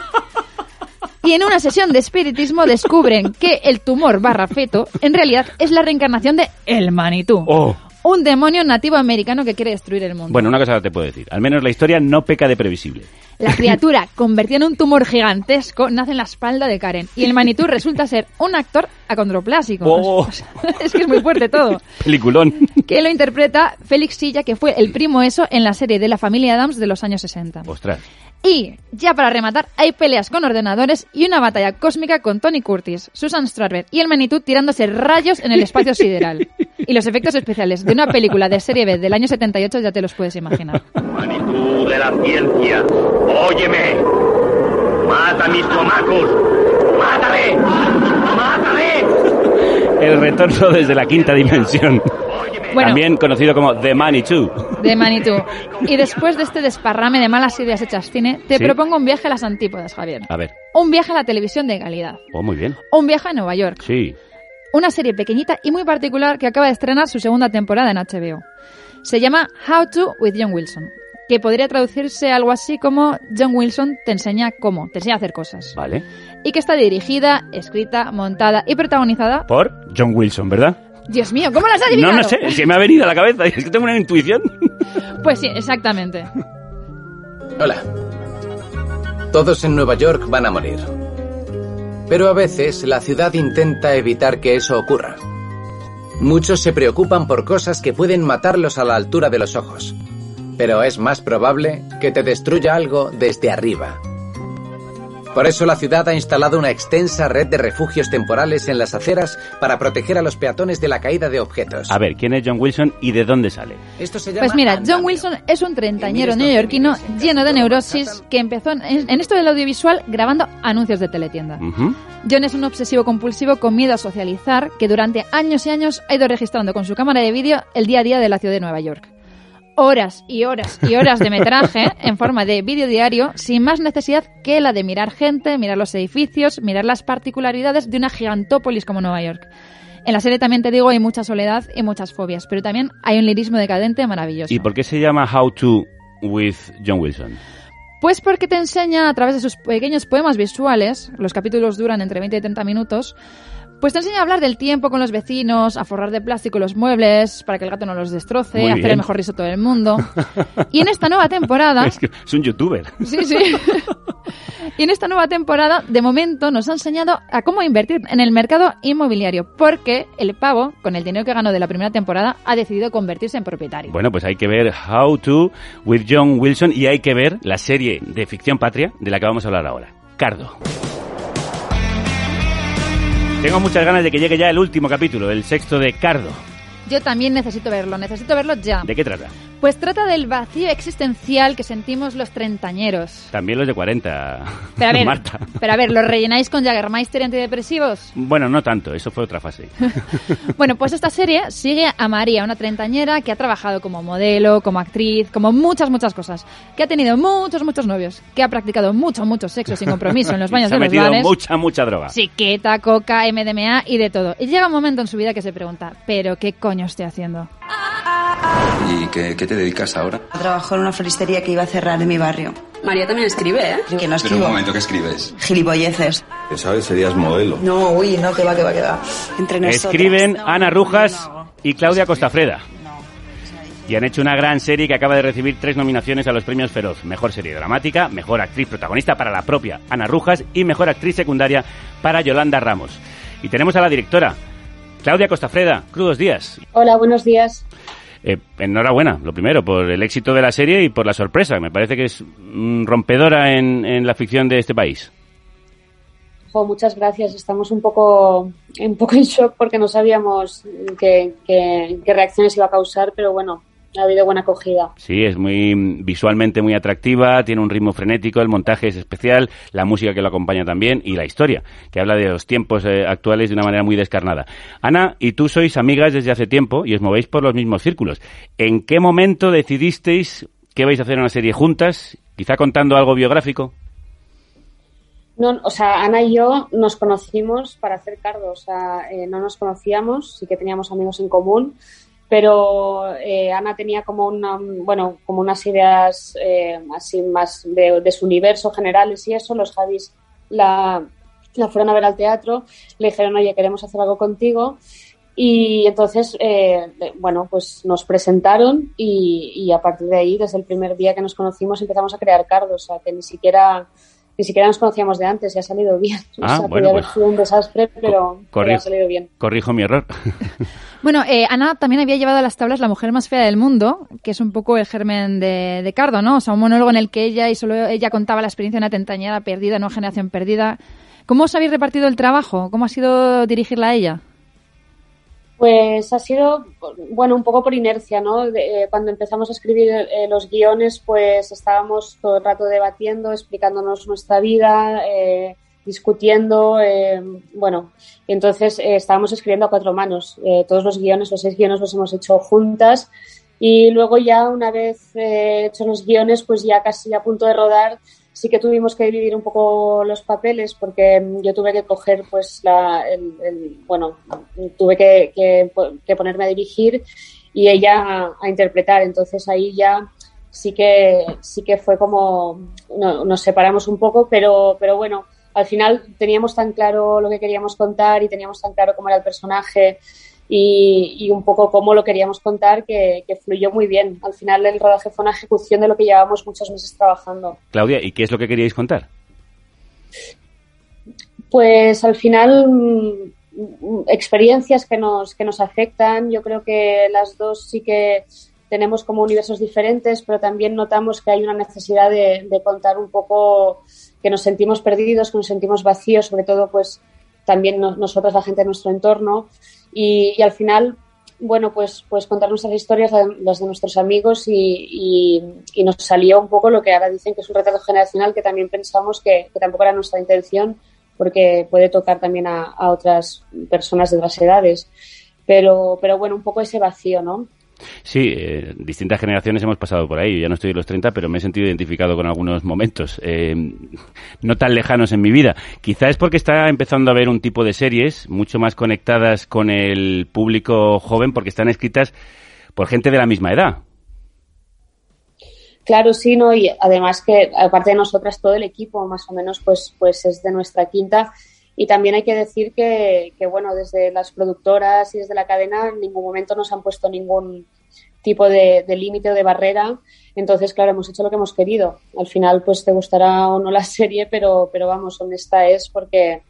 [SPEAKER 8] Y en una sesión de espiritismo descubren que el tumor barra feto en realidad es la reencarnación de el Manitú,
[SPEAKER 6] Oh.
[SPEAKER 8] Un demonio nativo americano que quiere destruir el mundo.
[SPEAKER 6] Bueno, una cosa te puedo decir. Al menos la historia no peca de previsible.
[SPEAKER 8] La criatura, convertida en un tumor gigantesco, nace en la espalda de Karen. Y el Manitú resulta ser un actor acondroplásico.
[SPEAKER 6] Oh.
[SPEAKER 8] es que es muy fuerte todo.
[SPEAKER 6] Peliculón.
[SPEAKER 8] Que lo interpreta Félix Silla, que fue el primo eso en la serie de la familia Adams de los años 60.
[SPEAKER 6] Ostras.
[SPEAKER 8] Y, ya para rematar, hay peleas con ordenadores y una batalla cósmica con Tony Curtis, Susan Strasberg y el Manitou tirándose rayos en el espacio sideral. Y los efectos especiales de una película de serie B del año 78 ya te los puedes imaginar.
[SPEAKER 26] Tú de la ciencia, óyeme. Mata a mis tomacos. Mátame. Mátame.
[SPEAKER 6] El retorno desde la quinta dimensión.
[SPEAKER 8] Bueno.
[SPEAKER 6] También conocido como The Money Too.
[SPEAKER 8] De Manitou. Y después de este desparrame de malas ideas hechas cine, te
[SPEAKER 6] Sí.
[SPEAKER 8] propongo un viaje a las antípodas, Javier.
[SPEAKER 6] A ver.
[SPEAKER 8] Un viaje a la televisión de calidad.
[SPEAKER 6] Oh, muy bien.
[SPEAKER 8] Un viaje a Nueva York.
[SPEAKER 6] Sí.
[SPEAKER 8] una serie pequeñita y muy particular que acaba de estrenar su segunda temporada en HBO. Se llama How to with John Wilson, que podría traducirse algo así como John Wilson te enseña cómo, te enseña a hacer cosas.
[SPEAKER 6] Vale.
[SPEAKER 8] Y que está dirigida, escrita, montada y protagonizada.
[SPEAKER 6] Por John Wilson, ¿verdad?
[SPEAKER 8] Dios mío, ¿cómo las has adivinado?
[SPEAKER 6] No, no sé, se me ha venido a la cabeza. Es que tengo una intuición.
[SPEAKER 8] Pues sí, exactamente.
[SPEAKER 27] Hola. Todos en Nueva York van a morir. Pero a veces la ciudad intenta evitar que eso ocurra. Muchos se preocupan por cosas que pueden matarlos a la altura de los ojos. Pero es más probable que te destruya algo desde arriba. Por eso la ciudad ha instalado una extensa red de refugios temporales en las aceras para proteger a los peatones de la caída de objetos.
[SPEAKER 6] A ver, ¿quién es John Wilson y de dónde sale?
[SPEAKER 27] Esto se llama
[SPEAKER 8] Pues mira, John Wilson es un treintañero neoyorquino lleno de neurosis que empezó en, en esto del audiovisual grabando anuncios de teletienda. John es un obsesivo compulsivo con miedo a socializar que durante años y años ha ido registrando con su cámara de vídeo el día a día de la ciudad de Nueva York. Horas y horas y horas de metraje en forma de vídeo diario sin más necesidad que la de mirar gente, mirar los edificios, mirar las particularidades de una gigantópolis como Nueva York. En la serie también te digo hay mucha soledad y muchas fobias, pero también hay un lirismo decadente maravilloso.
[SPEAKER 6] ¿Y por qué se llama How to with John Wilson?
[SPEAKER 8] Pues porque te enseña a través de sus pequeños poemas visuales, los capítulos duran entre 20 y 30 minutos, pues te enseña a hablar del tiempo con los vecinos, a forrar de plástico los muebles para que el gato no los destroce,
[SPEAKER 6] Muy
[SPEAKER 8] a hacer
[SPEAKER 6] bien.
[SPEAKER 8] el mejor risotto del mundo. Y en esta nueva temporada...
[SPEAKER 6] Es, que es un youtuber.
[SPEAKER 8] Sí, sí. Y en esta nueva temporada, de momento, nos ha enseñado a cómo invertir en el mercado inmobiliario, porque el pavo, con el dinero que ganó de la primera temporada, ha decidido convertirse en propietario.
[SPEAKER 6] Bueno, pues hay que ver How to with John Wilson y hay que ver la serie de ficción patria de la que vamos a hablar ahora. Cardo. Tengo muchas ganas de que llegue ya el último capítulo, el sexto de Cardo.
[SPEAKER 8] Yo también necesito verlo, necesito verlo ya.
[SPEAKER 6] ¿De qué trata?
[SPEAKER 8] Pues trata del vacío existencial que sentimos los treintañeros.
[SPEAKER 6] También los de 40.
[SPEAKER 8] Pero a ver,
[SPEAKER 6] Marta.
[SPEAKER 8] pero a ver, ¿los rellenáis con Jagermeister y antidepresivos?
[SPEAKER 6] Bueno, no tanto, eso fue otra fase.
[SPEAKER 8] Bueno, pues esta serie sigue a María, una treintañera que ha trabajado como modelo, como actriz, como muchas, muchas cosas. Que ha tenido muchos, muchos novios. Que ha practicado mucho, mucho sexo sin compromiso en los baños
[SPEAKER 6] Se ha
[SPEAKER 8] de los bares.
[SPEAKER 6] mucha, mucha droga.
[SPEAKER 8] Siqueta, coca, MDMA y de todo. Y llega un momento en su vida que se pregunta, ¿pero qué coño estoy haciendo?
[SPEAKER 28] ¿Y qué, qué te dedicas ahora?
[SPEAKER 29] Trabajo en una floristería que iba a cerrar en mi barrio. María también escribe, ¿eh? Que no
[SPEAKER 28] Pero un
[SPEAKER 29] escribo.
[SPEAKER 28] momento, ¿qué escribes?
[SPEAKER 29] Gilipolleces.
[SPEAKER 28] ¿Sabes? Serías modelo.
[SPEAKER 29] No, uy, no, que va, que va, que va. Entre nosotras.
[SPEAKER 6] Escriben Ana Rujas y Claudia Costafreda. Y han hecho una gran serie que acaba de recibir tres nominaciones a los premios Feroz. Mejor serie dramática, mejor actriz protagonista para la propia Ana Rujas y mejor actriz secundaria para Yolanda Ramos. Y tenemos a la directora, Claudia Costafreda. Crudos días.
[SPEAKER 30] Hola, buenos días.
[SPEAKER 6] Eh, enhorabuena, lo primero, por el éxito de la serie y por la sorpresa. Me parece que es mm, rompedora en, en la ficción de este país.
[SPEAKER 31] Jo, muchas gracias. Estamos un poco, un poco en shock porque no sabíamos qué, qué- qué reacciones iba a causar, pero bueno, ha habido buena acogida.
[SPEAKER 6] Sí, es muy visualmente muy atractiva, tiene un ritmo frenético, el montaje es especial, la música que lo acompaña también y la historia, que habla de los tiempos eh, actuales de una manera muy descarnada. Ana y tú sois amigas desde hace tiempo y os movéis por los mismos círculos. ¿En qué momento decidisteis que vais a hacer una serie juntas? Quizá contando algo biográfico.
[SPEAKER 31] No, o sea, Ana y yo nos conocimos para hacer cardo, o sea, eh, no nos conocíamos, sí que teníamos amigos en común, pero eh, Ana tenía como una, bueno, como unas ideas eh, así más de, su universo generales y eso, los Javis la, la fueron a ver al teatro, le dijeron, oye, queremos hacer algo contigo. Y entonces, eh, bueno, pues nos presentaron y, y a partir de ahí, desde el primer día que nos conocimos, empezamos a crear cardos, o sea, que ni siquiera, ni siquiera nos conocíamos de antes y ha salido bien.
[SPEAKER 6] Ah,
[SPEAKER 31] o sea,
[SPEAKER 6] bueno,
[SPEAKER 31] haber sido un desastre, pero, ha salido bien.
[SPEAKER 6] Corrijo mi error.
[SPEAKER 8] Bueno, eh, Ana también había llevado a las tablas La mujer más fea del mundo, que es un poco el germen de, de Cardo, ¿no? O sea, un monólogo en el que ella y solo ella contaba la experiencia de una tentañera perdida, no generación perdida. ¿Cómo os habéis repartido el trabajo? ¿Cómo ha sido dirigirla a ella?
[SPEAKER 31] Pues ha sido, bueno, un poco por inercia, ¿no? Eh, cuando empezamos a escribir eh, los guiones, pues estábamos todo el rato debatiendo, explicándonos nuestra vida, eh, discutiendo, bueno, entonces estábamos escribiendo a cuatro manos. Todos los guiones, los seis guiones los hemos hecho juntas y luego ya una vez hechos los guiones, pues ya casi a punto de rodar, sí que tuvimos que dividir un poco los papeles porque mm, yo tuve que coger pues la, el, bueno, tuve que, que, ponerme a dirigir y ella a, a interpretar. Entonces ahí ya sí que sí que fue como no- nos separamos un poco, pero pero bueno, al final teníamos tan claro lo que queríamos contar y teníamos tan claro cómo era el personaje y, y un poco cómo lo queríamos contar que, que fluyó muy bien. Al final el rodaje fue una ejecución de lo que llevábamos muchos meses trabajando.
[SPEAKER 6] Claudia, ¿y qué es lo que queríais contar?
[SPEAKER 31] Pues al final mm, experiencias que nos, que nos afectan. Yo creo que las dos sí que tenemos como universos diferentes, pero también notamos que hay una necesidad de, de contar un poco que nos sentimos perdidos, que nos sentimos vacíos, sobre todo pues también no- nosotros, la gente de nuestro entorno. Y, y al final, bueno, pues, pues contar nuestras historias, la- las de nuestros amigos y, y- nos salió un poco lo que ahora dicen que es un retrato generacional que también pensamos que, que tampoco era nuestra intención porque puede tocar también a, a otras personas de otras edades. Pero, pero bueno, un poco ese vacío, ¿no?
[SPEAKER 6] Sí, eh, distintas generaciones hemos pasado por ahí. Yo ya no estoy en los 30, pero me he sentido identificado con algunos momentos eh, no tan lejanos en mi vida. Quizá es porque está empezando a haber un tipo de series mucho más conectadas con el público joven porque están escritas por gente de la misma edad.
[SPEAKER 31] Claro, sí, ¿no? Y además que, aparte de nosotras, todo el equipo, más o menos, pues, pues es de nuestra quinta. Y también hay que decir que, que, bueno, desde las productoras y desde la cadena en ningún momento nos han puesto ningún tipo de, límite o de barrera. Entonces, claro, hemos hecho lo que hemos querido. Al final, pues te gustará o no la serie, pero, pero vamos, honesta es porque,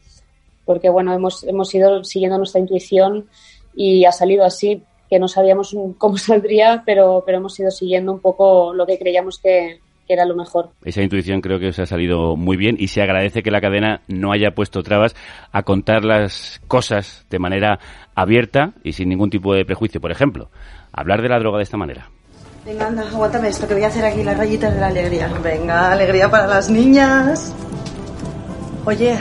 [SPEAKER 31] porque bueno, hemos, hemos ido siguiendo nuestra intuición y ha salido así, que no sabíamos cómo saldría, pero, pero hemos ido siguiendo un poco lo que creíamos que, que era lo mejor.
[SPEAKER 6] Esa intuición creo que os ha salido muy bien y se agradece que la cadena no haya puesto trabas a contar las cosas de manera abierta y sin ningún tipo de prejuicio. Por ejemplo, hablar de la droga de esta manera.
[SPEAKER 29] Venga, anda, aguántame esto, que voy a hacer aquí las rayitas de la alegría. Venga, alegría para las niñas. Oye,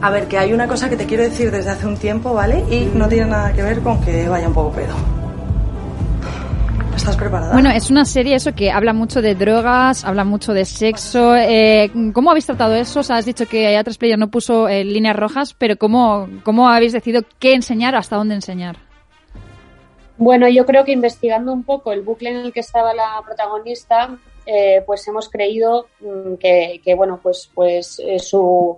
[SPEAKER 29] a ver, que hay una cosa que te quiero decir desde hace un tiempo, ¿vale? Y no tiene nada que ver con que vaya un poco pedo. ¿Estás preparada?
[SPEAKER 8] Bueno, es una serie eso que habla mucho de drogas, habla mucho de sexo. Eh, ¿Cómo habéis tratado eso? O sea, has dicho que A3 Player no puso eh, líneas rojas, pero ¿cómo, ¿cómo habéis decidido qué enseñar, hasta dónde enseñar?
[SPEAKER 31] Bueno, yo creo que investigando un poco el bucle en el que estaba la protagonista, eh, pues hemos creído mm, que, que, bueno, pues, pues eh, su,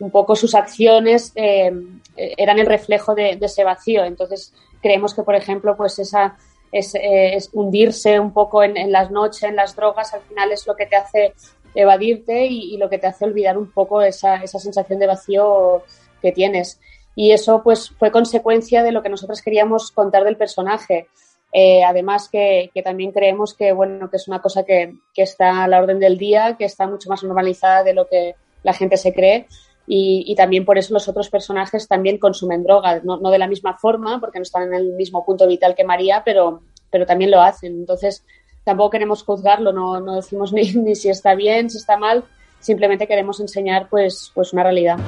[SPEAKER 31] un poco sus acciones eh, eran el reflejo de, de, ese vacío. Entonces, creemos que, por ejemplo, pues esa es, eh, es hundirse un poco en, en, las noches, en las drogas, al final es lo que te hace evadirte y, y lo que te hace olvidar un poco esa, esa sensación de vacío que tienes y eso pues fue consecuencia de lo que nosotros queríamos contar del personaje. Eh, además que, que, también creemos que, bueno, que es una cosa que, que, está a la orden del día, que está mucho más normalizada de lo que la gente se cree y, también por eso los otros personajes también consumen drogas, no, no, de la misma forma, porque no están en el mismo punto vital que María, pero, pero también lo hacen. Entonces, tampoco queremos juzgarlo, no, no decimos ni, ni si está bien, si está mal, simplemente queremos enseñar pues, pues una realidad.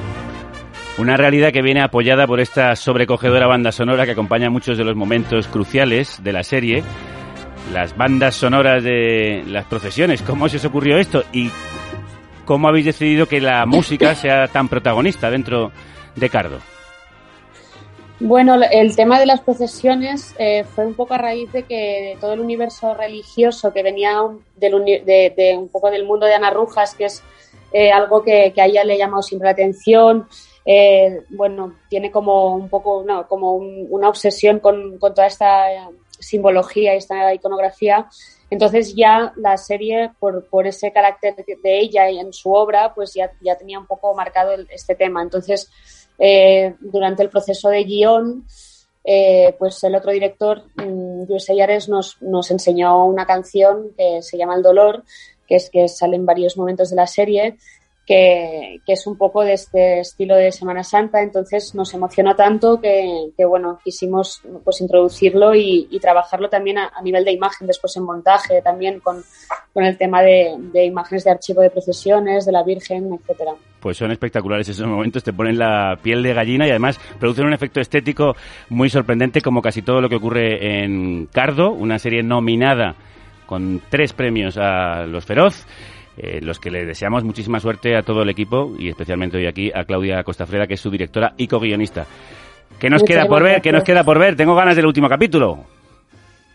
[SPEAKER 6] Una realidad que viene apoyada por esta sobrecogedora banda sonora que acompaña muchos de los momentos cruciales de la serie. Las bandas sonoras de las procesiones. ¿Cómo se os ocurrió esto? ¿Y cómo habéis decidido que la música sea tan protagonista dentro de Cardo?
[SPEAKER 31] Bueno, el tema de las procesiones eh, fue un poco a raíz de que todo el universo religioso que venía del, de, de, un poco del mundo de Ana Rujas, que es eh, algo que, que, a ella le ha llamado siempre la atención, eh, bueno, tiene como un poco, no, como un, una obsesión con, con, toda esta simbología y esta iconografía. Entonces ya la serie, por, por ese carácter de ella y en su obra, pues ya, ya tenía un poco marcado este tema. Entonces, eh, durante el proceso de guion, eh, pues el otro director, um, Luis Ayares, nos, nos enseñó una canción que se llama El Dolor, que es que sale en varios momentos de la serie, que, que, es un poco de este estilo de Semana Santa, entonces nos emocionó tanto que, que bueno, quisimos pues introducirlo y, y trabajarlo también a, nivel de imagen, después en montaje, también con, con el tema de, de, imágenes de archivo de procesiones, de la Virgen, etcétera.
[SPEAKER 6] Pues son espectaculares esos momentos, te ponen la piel de gallina y además producen un efecto estético muy sorprendente como casi todo lo que ocurre en Cardo, una serie nominada con tres premios a Los Feroz eh, los que le deseamos muchísima suerte a todo el equipo y especialmente hoy aquí a Claudia Costafreda, que es su directora y co-guionista. ¿Qué nos Muchas queda por ver? ¿Qué nos queda por ver? Tengo ganas del último capítulo.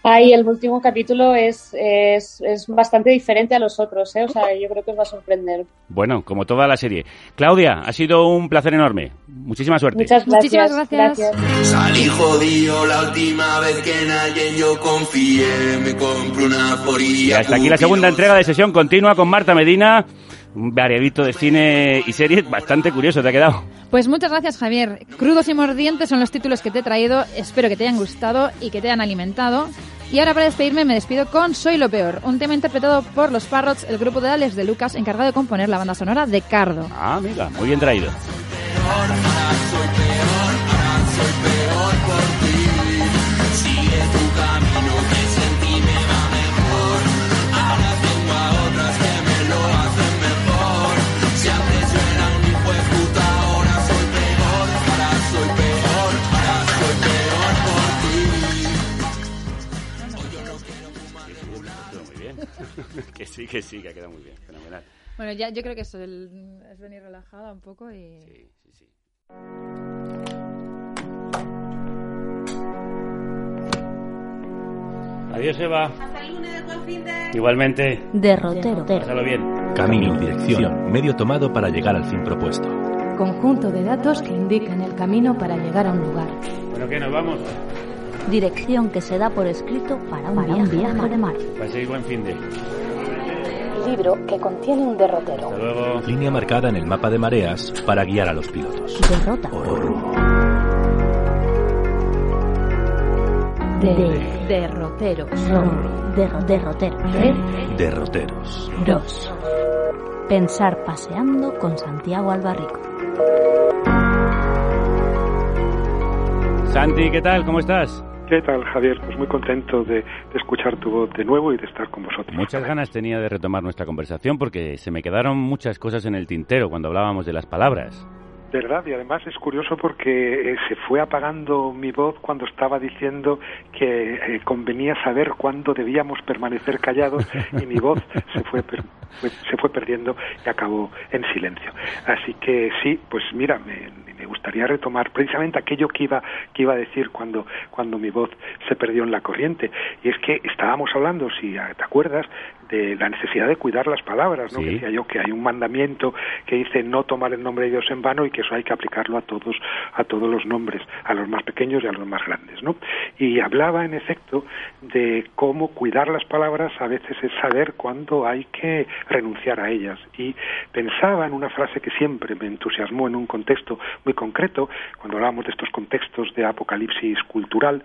[SPEAKER 31] Ay, el último capítulo es, es, es, bastante diferente a los otros, ¿eh? O sea, yo creo que os va a sorprender.
[SPEAKER 6] Bueno, como toda la serie. Claudia, ha sido un placer enorme. Muchísima suerte.
[SPEAKER 31] Muchas gracias.
[SPEAKER 8] Muchísimas gracias.
[SPEAKER 31] gracias.
[SPEAKER 32] Salí jodido la última vez que en alguien yo confié. Me compré una foría.
[SPEAKER 6] Y hasta aquí la segunda entrega de sesión continua con Marta Medina un variadito de cine y series bastante curioso te ha quedado.
[SPEAKER 8] Pues muchas gracias Javier. Crudos y mordientes son los títulos que te he traído. Espero que te hayan gustado y que te hayan alimentado. Y ahora para despedirme me despido con Soy lo peor, un tema interpretado por los Parrots, el grupo de Alex de Lucas, encargado de componer la banda sonora de Cardo.
[SPEAKER 6] Ah, amiga, muy bien traído.
[SPEAKER 32] que
[SPEAKER 6] sí, que sí, que ha quedado muy bien. Fenomenal.
[SPEAKER 8] Bueno, ya yo creo que eso el, es venir relajada un poco y...
[SPEAKER 6] Sí, sí, sí. Adiós, Eva.
[SPEAKER 29] Hasta el lunes, buen fin de...
[SPEAKER 6] Igualmente.
[SPEAKER 33] Derrotero.
[SPEAKER 6] Pásalo bien.
[SPEAKER 34] Camino, dirección, medio tomado para llegar al fin propuesto.
[SPEAKER 33] Conjunto de datos que indican el camino para llegar a un lugar.
[SPEAKER 6] Bueno, ¿qué? ¿Nos vamos?
[SPEAKER 33] Dirección que se da por escrito para un, para viaje, un viaje de mar.
[SPEAKER 6] Paséis buen fin de...
[SPEAKER 33] Libro que contiene un derrotero.
[SPEAKER 6] Hasta luego.
[SPEAKER 34] Línea marcada en el mapa de mareas para guiar a los pilotos.
[SPEAKER 33] Derrota. De, de, derroteros. Derro, derroteros.
[SPEAKER 34] Derroteros.
[SPEAKER 33] Dos. Pensar paseando con Santiago Albarrico.
[SPEAKER 6] Santi, ¿qué tal? ¿Cómo estás?
[SPEAKER 35] ¿Qué tal, Javier? Pues muy contento de, de, escuchar tu voz de nuevo y de estar con vosotros.
[SPEAKER 6] Muchas ganas tenía de retomar nuestra conversación porque se me quedaron muchas cosas en el tintero cuando hablábamos de las palabras.
[SPEAKER 35] ¿Verdad? Y además es curioso porque eh, se fue apagando mi voz cuando estaba diciendo que eh, convenía saber cuándo debíamos permanecer callados y mi voz se fue, per se fue perdiendo y acabó en silencio. Así que sí, pues mira, me, me, gustaría retomar precisamente aquello que iba, que iba a decir cuando, cuando mi voz se perdió en la corriente. Y es que estábamos hablando, si te acuerdas, de la necesidad de cuidar las palabras, ¿no?
[SPEAKER 6] Sí.
[SPEAKER 35] Que decía yo que hay un mandamiento que dice no tomar el nombre de Dios en vano y que eso hay que aplicarlo a todos, a todos los nombres, a los más pequeños y a los más grandes, ¿no? Y hablaba en efecto de cómo cuidar las palabras a veces es saber cuándo hay que renunciar a ellas. Y pensaba en una frase que siempre me entusiasmó en un contexto muy concreto, cuando hablábamos de estos contextos de apocalipsis cultural,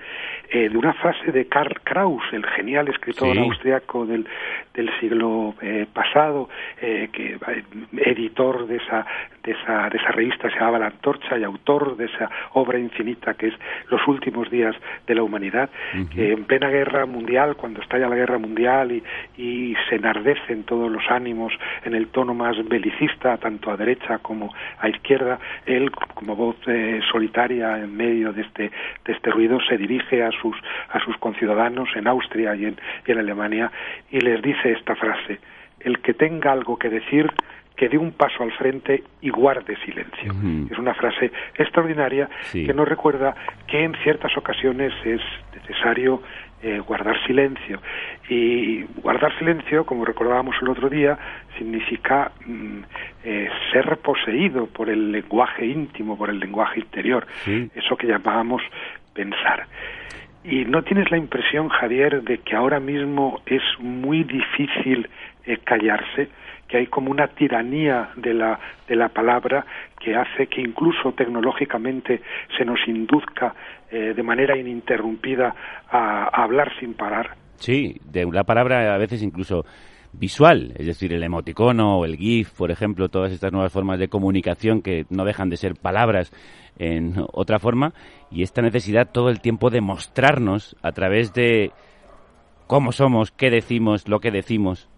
[SPEAKER 35] eh, de una frase de Karl Kraus, el genial escritor
[SPEAKER 6] Sí.
[SPEAKER 35] austriaco del, del siglo eh, pasado, eh, que eh, editor de esa, de esa de esa revista que se llamaba La Antorcha y autor de esa obra infinita que es Los últimos días de la humanidad, que en plena guerra mundial, cuando estalla la guerra mundial y, y se enardecen todos los ánimos en el tono más belicista, tanto a derecha como a izquierda, él como voz eh, solitaria en medio de este de este ruido se dirige a sus a sus conciudadanos en Austria y en, y en Alemania y les dice esta frase: el que tenga algo que decir que dé un paso al frente y guarde silencio. Es una frase extraordinaria
[SPEAKER 6] Sí.
[SPEAKER 35] que nos recuerda que en ciertas ocasiones es necesario eh, guardar silencio. Y guardar silencio, como recordábamos el otro día, significa mm, eh, ser poseído por el lenguaje íntimo, por el lenguaje interior,
[SPEAKER 6] Sí.
[SPEAKER 35] eso que llamábamos pensar. Y no tienes la impresión, Javier, de que ahora mismo es muy difícil eh, callarse, que hay como una tiranía de la, de la palabra que hace que incluso tecnológicamente se nos induzca eh, de manera ininterrumpida a, a hablar sin parar.
[SPEAKER 6] Sí, de una palabra a veces incluso visual, es decir, el emoticono o el GIF, por ejemplo, todas estas nuevas formas de comunicación que no dejan de ser palabras en otra forma, y esta necesidad todo el tiempo de mostrarnos a través de cómo somos, qué decimos, lo que decimos.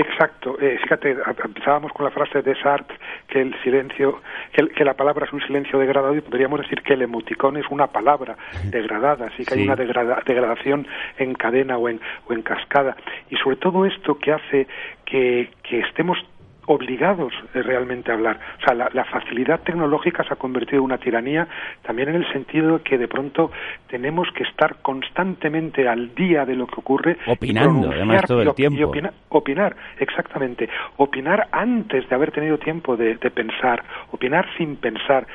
[SPEAKER 35] Exacto. Eh, fíjate, empezábamos con la frase de Sartre que el silencio, que, el- que la palabra es un silencio degradado y podríamos decir que el emoticón es una palabra degradada, así que hay una degrada- degradación en cadena o en, o en cascada. Y sobre todo esto que hace que, que estemos obligados eh, realmente a hablar. O sea, la, la facilidad tecnológica se ha convertido en una tiranía también en el sentido de que de pronto tenemos que estar constantemente al día de lo que ocurre.
[SPEAKER 6] Opinando, además, todo el
[SPEAKER 35] y op- y
[SPEAKER 6] tiempo.
[SPEAKER 35] opina- opinar, exactamente. Opinar antes de haber tenido tiempo de, de pensar, opinar sin pensar,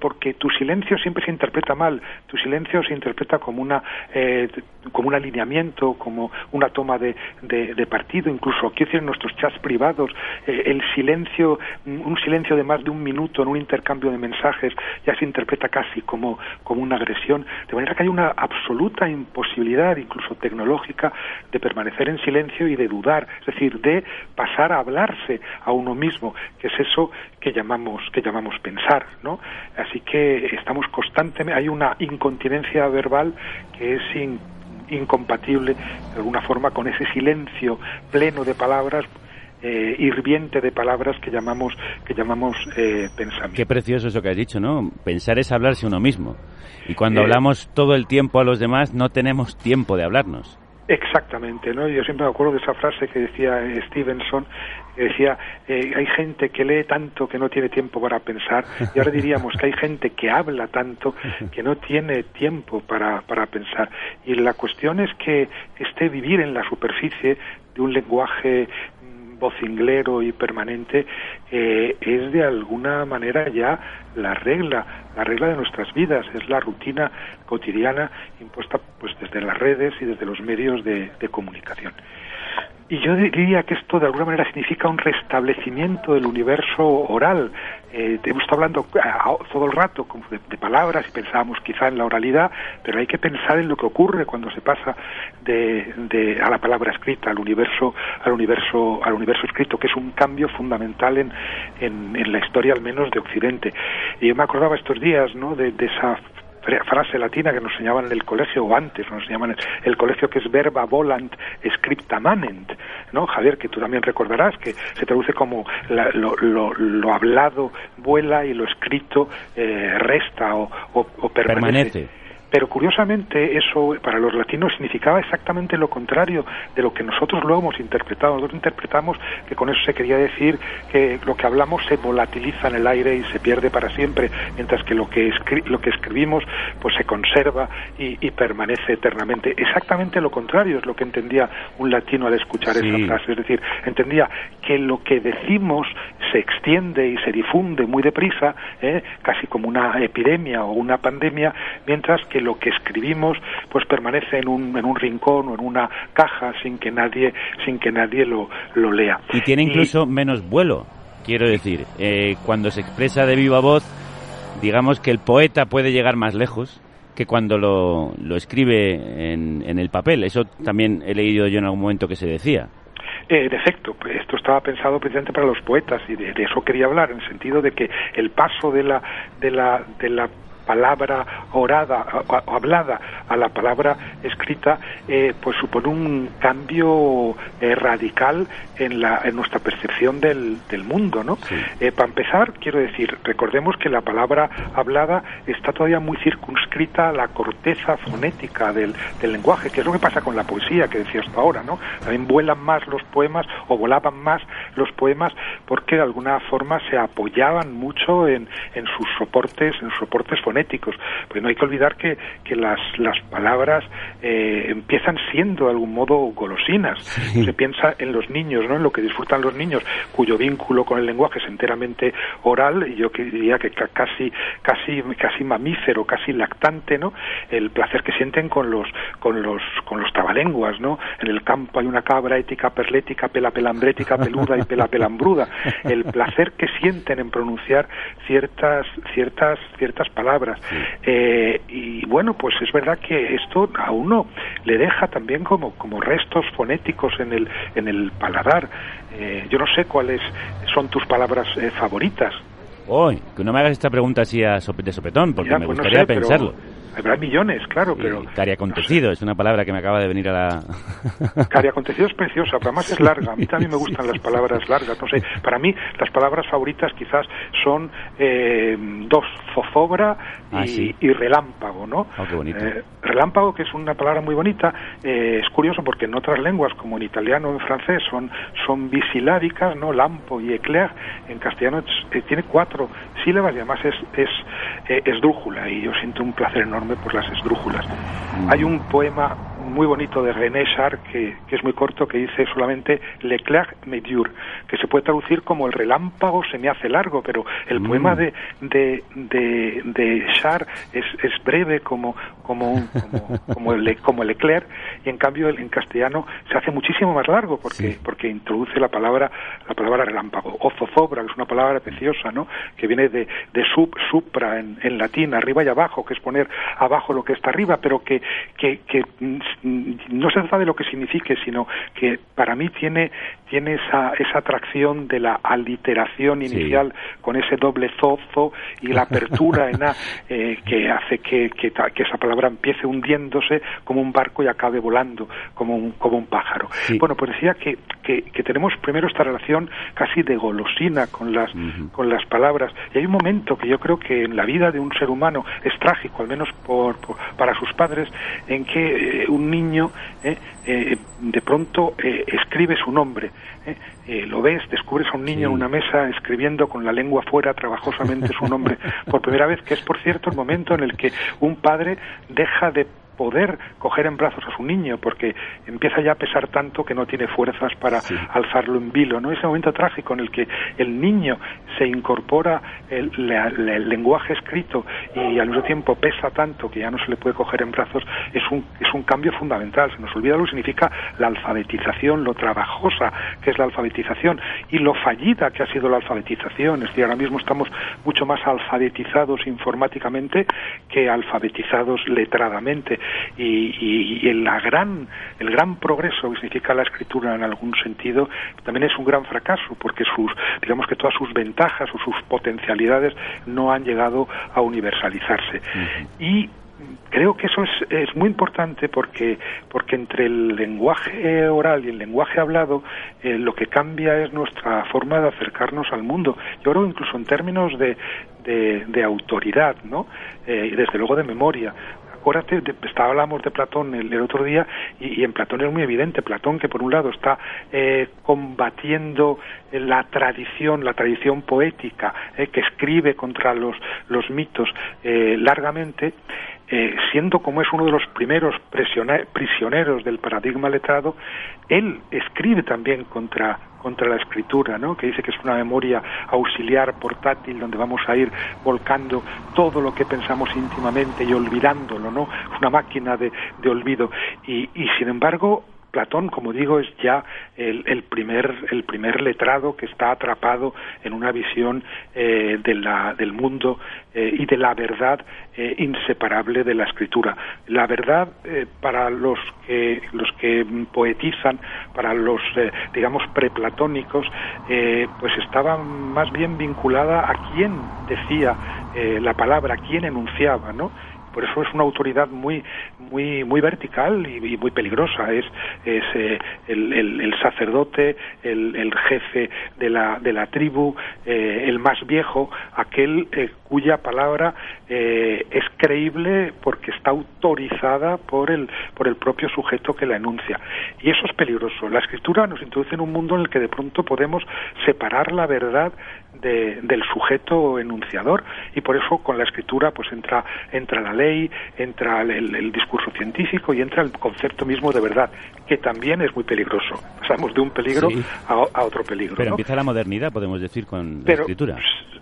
[SPEAKER 35] porque tu silencio siempre se interpreta mal. Tu silencio se interpreta como una eh, como un alineamiento, como una toma de, de- de partido, incluso quiero decir en nuestros chats privados, eh, el silencio, un silencio de más de un minuto en un intercambio de mensajes ya se interpreta casi como, como una agresión, de manera que hay una absoluta imposibilidad, incluso tecnológica, de permanecer en silencio y de dudar, es decir, de pasar a hablarse a uno mismo, que es eso que llamamos que llamamos pensar, ¿no? Así que estamos constantemente, hay una incontinencia verbal que es in- incompatible de alguna forma con ese silencio pleno de palabras eh, hirviente de palabras que llamamos que llamamos eh, pensamiento.
[SPEAKER 6] Qué precioso eso que has dicho, ¿no? Pensar es hablarse uno mismo. Y cuando
[SPEAKER 35] Eh,
[SPEAKER 6] hablamos todo el tiempo a los demás, no tenemos tiempo de hablarnos.
[SPEAKER 35] Exactamente, ¿no? Yo siempre me acuerdo de esa frase que decía eh, Stevenson, que decía, eh, hay gente que lee tanto que no tiene tiempo para pensar, y ahora diríamos que hay gente que habla tanto que no tiene tiempo para, para pensar. Y la cuestión es que este vivir en la superficie de un lenguaje vocinglero y permanente eh, es de alguna manera ya la regla, la regla de nuestras vidas, es la rutina cotidiana impuesta pues desde las redes y desde los medios de, de comunicación. Y yo diría que esto de alguna manera significa un restablecimiento del universo oral. Eh, hemos estado hablando ah, todo el rato de, de palabras y pensábamos quizá en la oralidad, pero hay que pensar en lo que ocurre cuando se pasa de, de- a la palabra escrita, al universo, al universo, al universo escrito, que es un cambio fundamental en, en, en la historia al menos de Occidente. Y yo me acordaba estos días, ¿no? de, de esa frase latina que nos enseñaban en el colegio o antes nos enseñaban en el colegio que es verba volant scripta manent no Javier que tú también recordarás que se traduce como la- lo, lo- lo hablado vuela y lo escrito eh, resta o, o-. Permanece. Pero curiosamente eso para los latinos significaba exactamente lo contrario de lo que nosotros luego hemos interpretado. Nosotros interpretamos que con eso se quería decir que lo que hablamos se volatiliza en el aire y se pierde para siempre, mientras que lo que, escri- lo que escribimos pues se conserva y, y permanece eternamente. Exactamente lo contrario es lo que entendía un latino al escuchar
[SPEAKER 6] Sí.
[SPEAKER 35] esa frase. Es decir, entendía que lo que decimos se extiende y se difunde muy deprisa, ¿eh? casi como una epidemia o una pandemia, mientras que lo que escribimos pues permanece en un, en un rincón o en una caja sin que nadie, sin que nadie lo, lo lea.
[SPEAKER 6] Y tiene incluso menos vuelo, quiero decir. Eh, cuando se expresa de viva voz, digamos que el poeta puede llegar más lejos que cuando lo, lo escribe en, en el papel. Eso también he leído yo en algún momento que se decía.
[SPEAKER 35] Eh, en efecto, pues esto estaba pensado precisamente para los poetas y de, de eso quería hablar, en el sentido de que el paso de la, de la, de la palabra orada o, o hablada a la palabra escrita eh, pues supone un cambio eh, radical en la en nuestra percepción del, del mundo no Eh, para empezar quiero decir recordemos que la palabra hablada está todavía muy circunscrita a la corteza fonética del, del lenguaje que es lo que pasa con la poesía que decías tú ahora no también vuelan más los poemas o volaban más los poemas porque de alguna forma se apoyaban mucho en, en sus soportes en sus soportes fonéticos pues no hay que olvidar que, que las, las palabras eh, empiezan siendo de algún modo golosinas. Se piensa en los niños no en lo que disfrutan los niños cuyo vínculo con el lenguaje es enteramente oral y yo diría que ca- casi casi casi mamífero casi lactante no el placer que sienten con los con los con los trabalenguas no en el campo hay una cabra ética perlética pela pelambrética peluda y pela pelambruda. El placer que sienten en pronunciar ciertas ciertas ciertas palabras Eh, y bueno pues es verdad que esto a uno le deja también como como restos fonéticos en el en el paladar. Eh, yo no sé cuáles son tus palabras eh, favoritas.
[SPEAKER 6] Hoy, que no me hagas esta pregunta así a de sopetón, porque
[SPEAKER 35] Ya,
[SPEAKER 6] me
[SPEAKER 35] pues no
[SPEAKER 6] gustaría
[SPEAKER 35] sé, pero
[SPEAKER 6] pensarlo.
[SPEAKER 35] Habrá millones claro pero
[SPEAKER 6] Cari acontecido, es una palabra que me acaba de venir a la...
[SPEAKER 35] Cari acontecido es preciosa, pero además es larga. A mí también me gustan las palabras largas. No sé, para mí las palabras favoritas quizás son eh, dos, zozobra y,
[SPEAKER 6] Ah, sí.
[SPEAKER 35] y relámpago, ¿no?
[SPEAKER 6] Oh, qué bonito.
[SPEAKER 35] Eh, relámpago, que es una palabra muy bonita, eh, es curioso porque en otras lenguas, como en italiano o en francés, son, son bisilábicas, ¿no? Lampo y eclair. En castellano eh, tiene cuatro sílabas y además es, es eh, esdrújula y yo siento un placer enorme por las esdrújulas. Hay un poema muy bonito de René Char que, que es muy corto que dice solamente Leclerc me dure que se puede traducir como el relámpago se me hace largo pero el
[SPEAKER 6] Mm.
[SPEAKER 35] poema de de, de, de Char es, es breve como como un- como, como el como el Leclerc y en cambio el- en castellano se hace muchísimo más largo porque porque introduce la palabra la palabra relámpago. O zozobra que es una palabra preciosa no que viene de, de sub supra en, en latín arriba y abajo que es poner abajo lo que está arriba pero que que, que no se trata de lo que signifique sino que para mí tiene tiene esa esa atracción de la aliteración
[SPEAKER 6] Sí.
[SPEAKER 35] inicial con ese doble zozo y la apertura en A eh, que hace que, que, esa palabra empiece hundiéndose como un barco y acabe volando como un, como un pájaro. Bueno, pues decía que, que, que tenemos primero esta relación casi de golosina con las, con las palabras. Y hay un momento que yo creo que en la vida de un ser humano es trágico, al menos por, por- para sus padres, en que eh, un niño eh, eh, de pronto eh, escribe su nombre. lo ves, descubres a un niño en una mesa escribiendo con la lengua fuera trabajosamente su nombre por primera vez, que es por cierto el momento en el que un padre deja de poder coger en brazos a su niño porque empieza ya a pesar tanto que no tiene fuerzas para alzarlo en vilo, ¿no? Ese momento trágico en el que el niño se incorpora el, la- la- el lenguaje escrito y al mismo tiempo pesa tanto que ya no se le puede coger en brazos es un, es un cambio fundamental. Se nos olvida lo que significa la alfabetización, lo trabajosa que es la alfabetización y lo fallida que ha sido la alfabetización. Es decir, ahora mismo estamos mucho más alfabetizados informáticamente que alfabetizados letradamente y, y- y el, la gran, el gran progreso que significa la escritura en algún sentido también es un gran fracaso porque sus, digamos que todas sus ventajas o sus potencialidades no han llegado a universalizarse. Y creo que eso es, es muy importante porque porque entre el lenguaje oral y el lenguaje hablado eh, lo que cambia es nuestra forma de acercarnos al mundo. Yo creo incluso en términos de, de, de autoridad no Eh, y desde luego de memoria acuérdate, de, estaba- hablamos de Platón el, otro día y, y en Platón es muy evidente, Platón que por un lado está eh, combatiendo la tradición, la tradición poética, eh, que escribe contra los, los mitos eh, largamente, eh, siendo como es uno de los primeros prisioneros del paradigma letrado, él escribe también contra contra la escritura, ¿no? que dice que es una memoria auxiliar portátil donde vamos a ir volcando todo lo que pensamos íntimamente y olvidándolo, ¿no? Es una máquina de, de olvido. Y, y sin embargo, Platón, como digo, es ya el, primer el primer letrado que está atrapado en una visión eh, del mundo eh, y de la verdad eh, inseparable de la escritura. La verdad para los que los que poetizan, para los digamos preplatónicos, pues estaba más bien vinculada a quién decía la palabra, quién enunciaba, ¿no? por eso es una autoridad muy muy muy vertical y, muy peligrosa. Es eh, el, el- sacerdote el, el jefe de la de la tribu eh, el más viejo aquel eh, cuya palabra eh, es creíble porque está autorizada por el por el propio sujeto que la enuncia. Y eso es peligroso. La escritura nos introduce en un mundo en el que de pronto podemos separar la verdad de- del sujeto enunciador y por eso con la escritura pues entra entra la ley entra el, discurso científico y entra el concepto mismo de verdad que también es muy peligroso pasamos de un peligro
[SPEAKER 6] Sí.
[SPEAKER 35] a, a otro peligro
[SPEAKER 6] Pero
[SPEAKER 35] ¿no?
[SPEAKER 6] empieza la modernidad, podemos decir, con la escritura.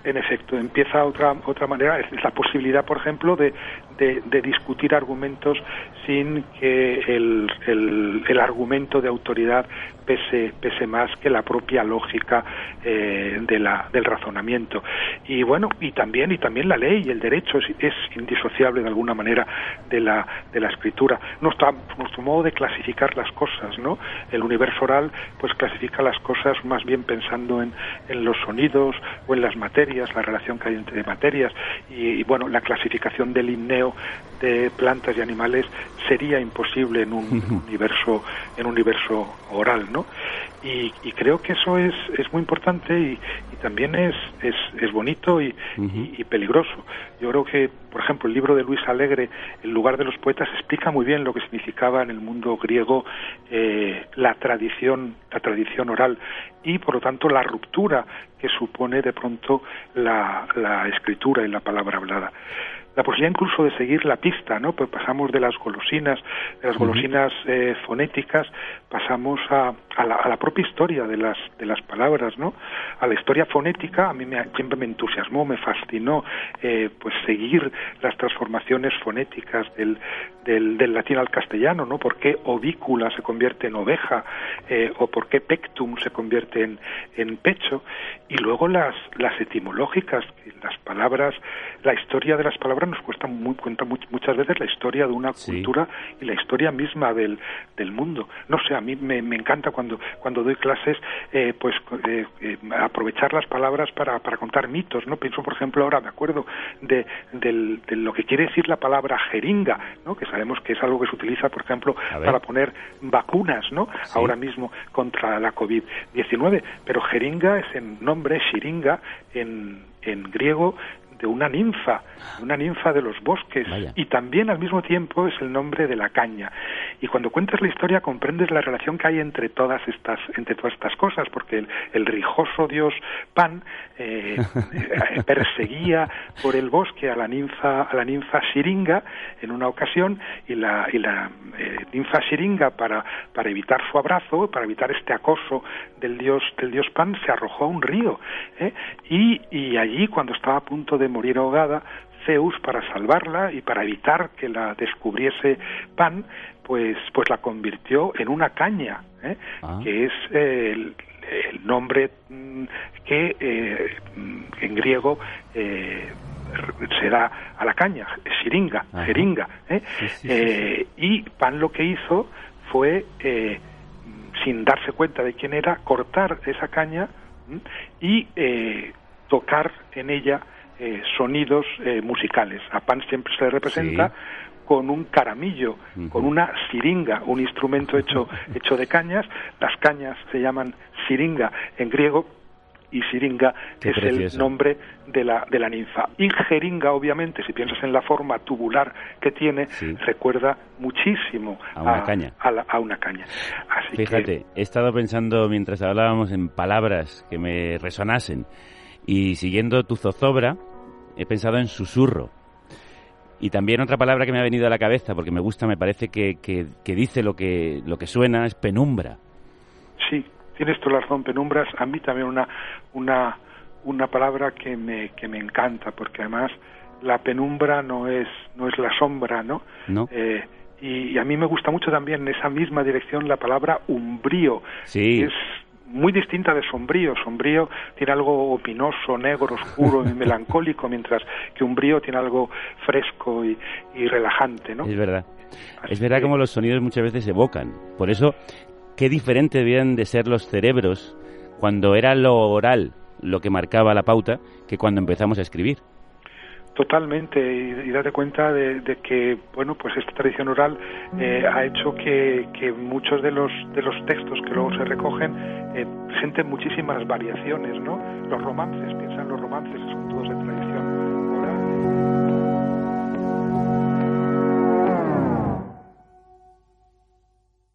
[SPEAKER 35] En efecto, empieza otra otra manera, es la posibilidad, por ejemplo, de, de, discutir argumentos sin que el, el, el argumento de autoridad pese, pese más que la propia lógica eh, de la, del razonamiento. Y bueno, y también, y también la ley y el derecho es, es indisociable de alguna manera de la, de la escritura. Nuestra, nuestro modo de clasificar las cosas, ¿no? El universo oral, pues clasifica las cosas más bien pensando en, en los sonidos o en las materias, la relación que hay entre materias. Y, y, bueno, la clasificación del himneo de plantas y animales sería imposible en un universo, en un universo oral, ¿no? Y, y creo que eso es, es muy importante y, y también es, es, es bonito y, y- y peligroso. Yo creo que, por ejemplo, el libro de Luis Alegre, El lugar de los poetas, explica muy bien lo que significaba en el mundo griego eh, la tradición, la tradición oral y, por lo tanto, la ruptura que supone de pronto la, la escritura y la palabra hablada la posibilidad incluso de seguir la pista, ¿no? Pues pasamos de las golosinas, de las golosinas eh, fonéticas, pasamos a, a, la, a la propia historia de las de las palabras, ¿no? A la historia fonética a mí me, siempre me entusiasmó, me fascinó, eh, pues seguir las transformaciones fonéticas del, del, del latín al castellano, ¿no? ¿Por qué ovícula se convierte en oveja eh, o por qué pectum se convierte en, en pecho? Y luego las las etimológicas, las palabras, la historia de las palabras nos cuesta muy, cuenta much- muchas veces la historia de una cultura y la historia misma del, del mundo. No sé, a mí me, me encanta cuando, cuando doy clases, eh, pues eh, eh, aprovechar las palabras para, para contar mitos, ¿no? Pienso, por ejemplo, ahora me acuerdo de, del- de lo que quiere decir la palabra jeringa, ¿no? Que sabemos que es algo que se utiliza, por ejemplo, para poner vacunas, ¿no? Ahora mismo contra la COVID-19. Pero jeringa es en nombre, shiringa, en, en griego, de una ninfa, una ninfa de los bosques, y también al mismo tiempo es el nombre de la caña. Y cuando cuentas la historia comprendes la relación que hay entre todas estas, entre todas estas cosas, porque el, el rijoso dios Pan eh, eh, perseguía por el bosque a la ninfa, a la ninfa Siringa en una ocasión, y la, y la eh, ninfa Siringa para, para evitar su abrazo, para evitar este acoso del dios, del dios Pan, se arrojó a un río. ¿eh? Y, y allí, cuando estaba a punto de morir ahogada, Zeus, para salvarla y para evitar que la descubriese Pan, pues, pues la convirtió en una caña, ¿eh? que es eh, el, el nombre mm, que eh, en griego eh, se da a la caña, siringa,
[SPEAKER 6] Ajá.
[SPEAKER 35] jeringa.
[SPEAKER 6] Sí, sí, sí,
[SPEAKER 35] Y Pan lo que hizo fue, sin darse cuenta de quién era, cortar esa caña y tocar en ella eh, sonidos eh, musicales. A Pan siempre se le representa con un caramillo, con una siringa, un instrumento hecho, hecho de cañas. Las cañas se llaman siringa en griego y Siringa
[SPEAKER 6] Qué
[SPEAKER 35] es
[SPEAKER 6] precioso.
[SPEAKER 35] el nombre de la, de la ninfa. Y Jeringa, obviamente, si piensas en la forma tubular que tiene, recuerda muchísimo
[SPEAKER 6] A una caña.
[SPEAKER 35] a la- a una caña. Así que-
[SPEAKER 6] Fíjate, he estado pensando mientras hablábamos en palabras que me resonasen y siguiendo tu zozobra, he pensado en susurro. Y también otra palabra que me ha venido a la cabeza, porque me gusta, me parece que, que- que dice lo que, lo que suena, es penumbra.
[SPEAKER 35] Sí, tienes toda la razón, penumbras. A mí también una, una, una palabra que me, que me encanta, porque además la penumbra no es, no es la sombra, ¿no?
[SPEAKER 6] ¿No?
[SPEAKER 35] Eh, y, y a mí me gusta mucho también en esa misma dirección la palabra umbrío.
[SPEAKER 6] Sí.
[SPEAKER 35] que Es muy distinta de sombrío. Sombrío tiene algo opinoso, negro, oscuro y melancólico, mientras que umbrío tiene algo fresco y, y relajante, ¿no?
[SPEAKER 6] Es verdad. Es verdad como los sonidos muchas veces evocan. Por eso, qué diferente debían de ser los cerebros cuando era lo oral lo que marcaba la pauta que cuando empezamos a escribir.
[SPEAKER 35] Totalmente, y, y date cuenta de, de que, bueno, pues esta tradición oral eh, ha hecho que, que muchos de los, de los textos que luego se recogen eh, presenten muchísimas variaciones, ¿no? Los romances, piensa en los romances, son todos de tradición oral.